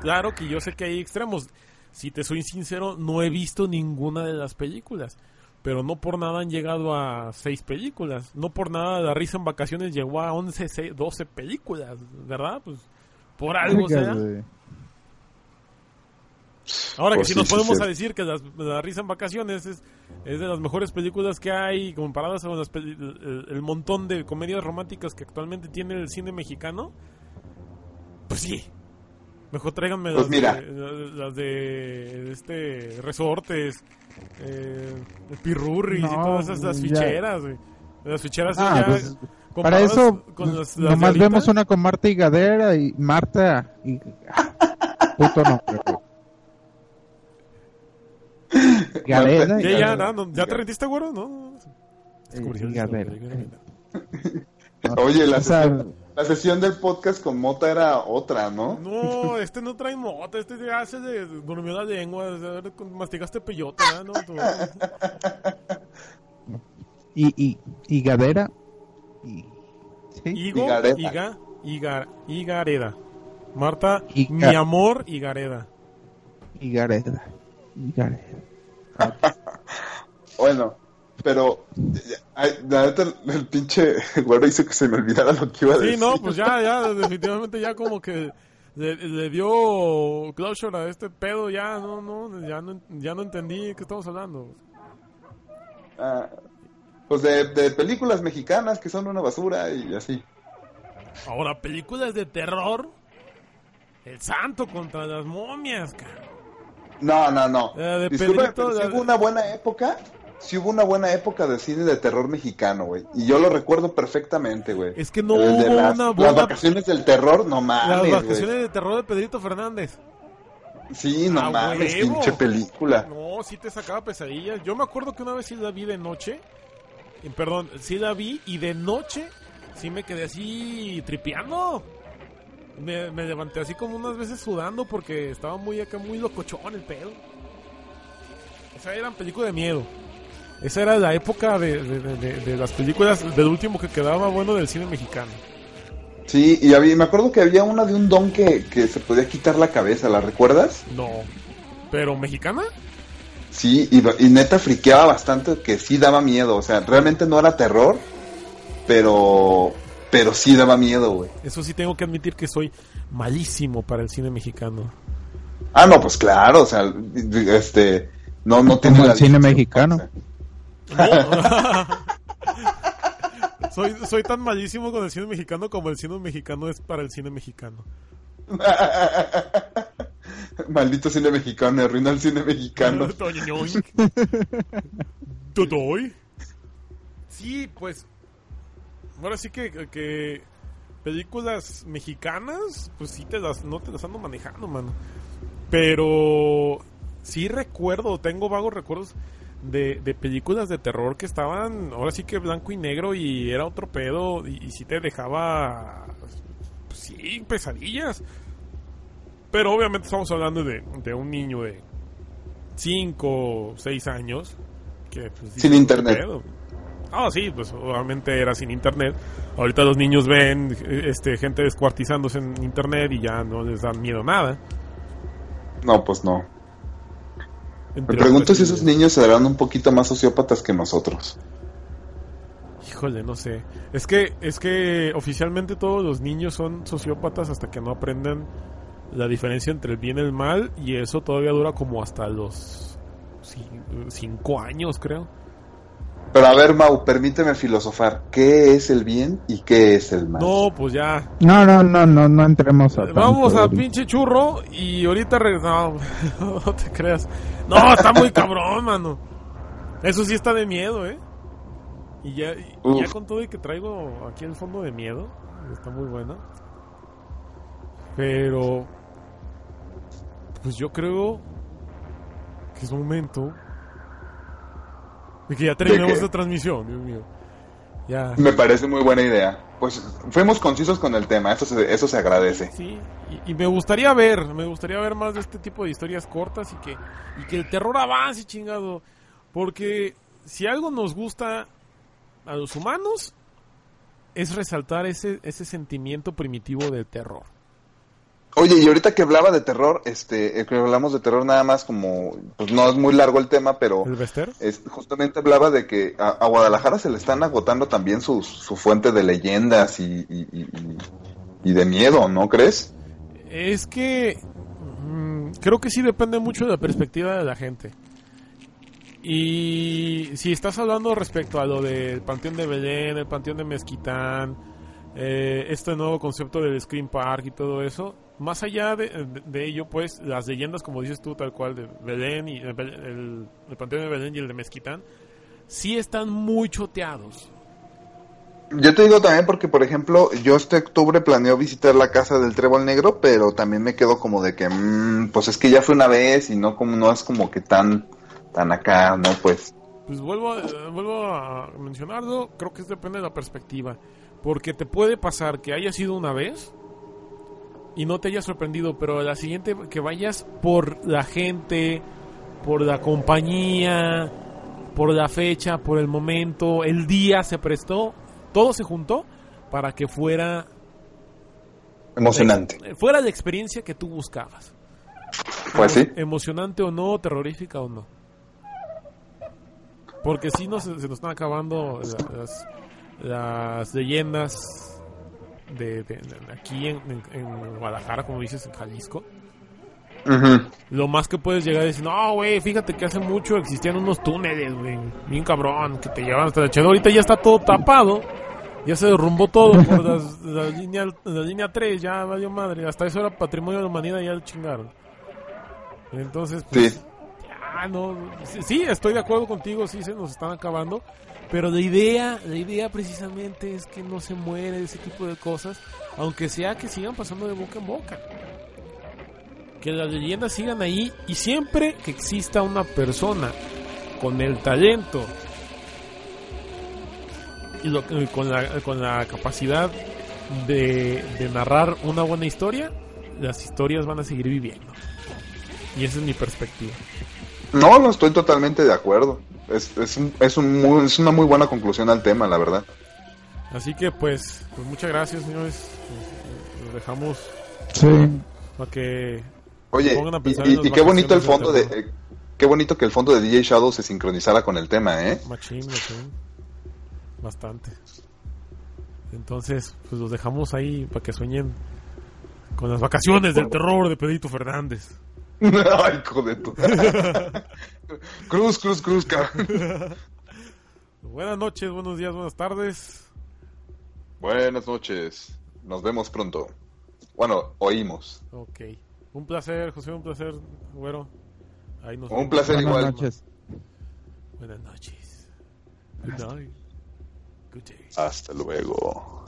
Claro que yo sé que hay extremos. Si te soy sincero, no he visto ninguna de las películas. Pero no por nada han llegado a seis películas. No por nada La Risa en Vacaciones llegó a 11, se- 12 películas. ¿Verdad? Pues por algo será. Ahora que Pues si sí, nos sí, podemos sí. a decir que las- La risa en vacaciones es, es de las mejores películas que hay comparadas con las peli- el, el montón de comedias románticas que actualmente tiene el cine mexicano, pues sí. Mejor tráiganme Pues las, mira. de, las de este resortes, eh, pirurris y todas esas las ficheras, güey. Las ficheras Ah, ya pues, para comparadas eso, con las- las de nomás vemos una con Marta y Gadera y Marta y... Puto nombre, güey. Gadera y- Ya, ya, no, ¿ya te rendiste, güero? No. Gadera. Oye, la, sesión, la sesión del podcast con Mota era otra, ¿no? No, este no trae mota, este se hace de durmió la lengua, mastigaste peyote, ¿ah? ¿no? Tú- y, y, y Gadera y... ¿sí? Higo, Higareda. Higa, Higar, Higareda. Marta, Higa- mi amor, Higareda. y Gareda. Bueno, pero ay, la neta, el, pinche güero hizo que se me olvidara lo que iba a decir. Sí, no, pues ya, ya, definitivamente ya como que le, le dio closure a este pedo, ya no, no, ya no, ya no entendí de qué estamos hablando. Ah, pues de, de películas mexicanas que son una basura y así. Ahora, películas de terror. El santo contra las momias, cara. No, no, no. Eh, Pedrito, pero la- hubo una buena época. Sí hubo una buena época de cine de terror mexicano, güey. Y yo lo recuerdo perfectamente, güey. Es que no hubo las, una Las buena- vacaciones del terror, no Las mames, vacaciones güey. de terror de Pedrito Fernández. Sí, no ¡A mames, huevo! pinche película. No, sí te sacaba pesadillas. Yo me acuerdo que una vez sí la vi de noche. Y, perdón, sí la vi y de noche sí me quedé así tripeando. Me, me levanté así como unas veces sudando porque estaba muy acá, muy locochón el pedo. O sea, eran películas de miedo. Esa era la época de, de- de- de- de las películas, del último que quedaba bueno del cine mexicano. Sí, y había, me acuerdo que había una de un don que, que se podía quitar la cabeza, ¿la recuerdas? No. ¿Pero mexicana? Sí, y, y neta friqueaba bastante que sí daba miedo. O sea, realmente no era terror, pero, pero sí daba miedo, güey. Eso sí tengo que admitir que soy malísimo para el cine mexicano. Ah, no, pues claro, o sea, este, no, no tiene el cine mexicano. soy, soy tan malísimo con el cine mexicano como el cine mexicano es para el cine mexicano. Maldito cine mexicano, arruina el cine mexicano. Totoy. Sí, pues. Ahora sí que, que películas mexicanas, pues sí te las, no te las ando manejando, mano. Pero sí recuerdo, tengo vagos recuerdos de, de películas de terror que estaban, ahora sí que blanco y negro y era otro pedo y, y sí te dejaba, pues, sí, pesadillas. Pero obviamente estamos hablando de, de un niño de 5 o 6 años. Que, pues, Sin internet. Ah, sí, pues obviamente era sin internet. Ahorita los niños ven este gente descuartizándose en internet y ya no les dan miedo nada. No, pues no. Me pregunto si esos niños serán un poquito más sociópatas que nosotros. Híjole, no sé. Es que, es que oficialmente todos los niños son sociópatas hasta que no aprenden la diferencia entre el bien y el mal. Y eso todavía dura como hasta los 5 años, creo. Pero a ver, Mau, permíteme filosofar. ¿Qué es el bien y qué es el mal? No, pues ya. No, no, no, no, no entremos a tanto Vamos a pinche churro y ahorita regresamos. No, no te creas. No, está muy cabrón, mano. Eso sí está de miedo, ¿eh? Y ya, y ya con todo y que traigo aquí el fondo de miedo, está muy buena. Pero, pues yo creo que es momento de que ya terminemos qué? esta transmisión, Dios mío. Ya. Me parece muy buena idea. Pues fuimos concisos con el tema, eso se, eso se agradece. Sí, y, y me gustaría ver, me gustaría ver más de este tipo de historias cortas y que, y que el terror avance, chingado. Porque si algo nos gusta a los humanos, es resaltar ese, ese sentimiento primitivo del terror. Oye, y ahorita que hablaba de terror, este, eh, que hablamos de terror nada más como, pues no es muy largo el tema, pero ¿El es- justamente hablaba de que a, a Guadalajara se le están agotando también su, su fuente de leyendas y, y- y- y- y de miedo, ¿no crees? Es que mm, creo que sí depende mucho de la perspectiva de la gente. Y si estás hablando respecto a lo del Panteón de Belén, el Panteón de Mezquitán, eh, este nuevo concepto del Screen Park y todo eso, más allá de, de ello, pues las leyendas, como dices tú, tal cual, de Belén y el, el- el Panteón de Belén y el de Mezquitán, sí están muy choteados. Yo te digo también porque, por ejemplo, yo este octubre planeo visitar la casa del Trébol Negro, pero también me quedo como de que, mm, pues es que ya fue una vez y no como no es como que tan, tan acá, ¿no? Pues Pues vuelvo a, vuelvo a mencionarlo, creo que es depende de la perspectiva. Porque te puede pasar que haya sido una vez y no te haya sorprendido, pero la siguiente que vayas por la gente, por la compañía, por la fecha, por el momento, el día se prestó, todo se juntó para que fuera emocionante. eh, fuera la experiencia que tú buscabas. Pues sí. Emocionante o no, terrorífica o no. Porque si nos, se nos están acabando la- las, las leyendas de, de- de aquí en, en- en Guadalajara, como dices, en Jalisco. Lo más que puedes llegar decir, no, güey, fíjate que hace mucho existían unos túneles, güey, bien cabrón, que te llevaban hasta la chingada. Ahorita ya está todo tapado, ya se derrumbó todo por las- la, línea, la línea 3, ya valió madre. Hasta eso era patrimonio de la humanidad, ya lo chingaron. Entonces, pues, Sí. ya no, sí, estoy de acuerdo contigo, sí se nos están acabando. Pero la idea, la idea precisamente es que no se muere ese tipo de cosas, aunque sea que sigan pasando de boca en boca que las leyendas sigan ahí y siempre que exista una persona con el talento y lo- con, la, con la capacidad de, de narrar una buena historia, las historias van a seguir viviendo. Y esa es mi perspectiva. No, no estoy totalmente de acuerdo. Es, es, un- es, un muy- es una muy buena conclusión al tema, la verdad. Así que pues, pues muchas gracias señores. Los dejamos Sí. para que Oye, pongan a y, pensar y- y qué bonito el fondo de... eh, qué bonito que el fondo de DJ Shadow se sincronizara con el tema, ¿eh? Machín, machín. Bastante. Entonces, pues los dejamos ahí para que sueñen con las vacaciones del terror de Pedrito Fernández. Ay, hijo de tu... cruz, cruz, cruz, cabrón. Buenas noches, buenos días, buenas tardes. Buenas noches. Nos vemos pronto. Bueno, oímos. Ok. Un placer, José, un placer, güero. Ahí nos Un vemos. placer Buenas igual. noches. Buenas noches. Good night. Good day. Hasta luego.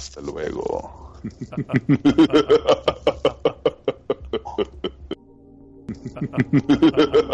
Hasta luego.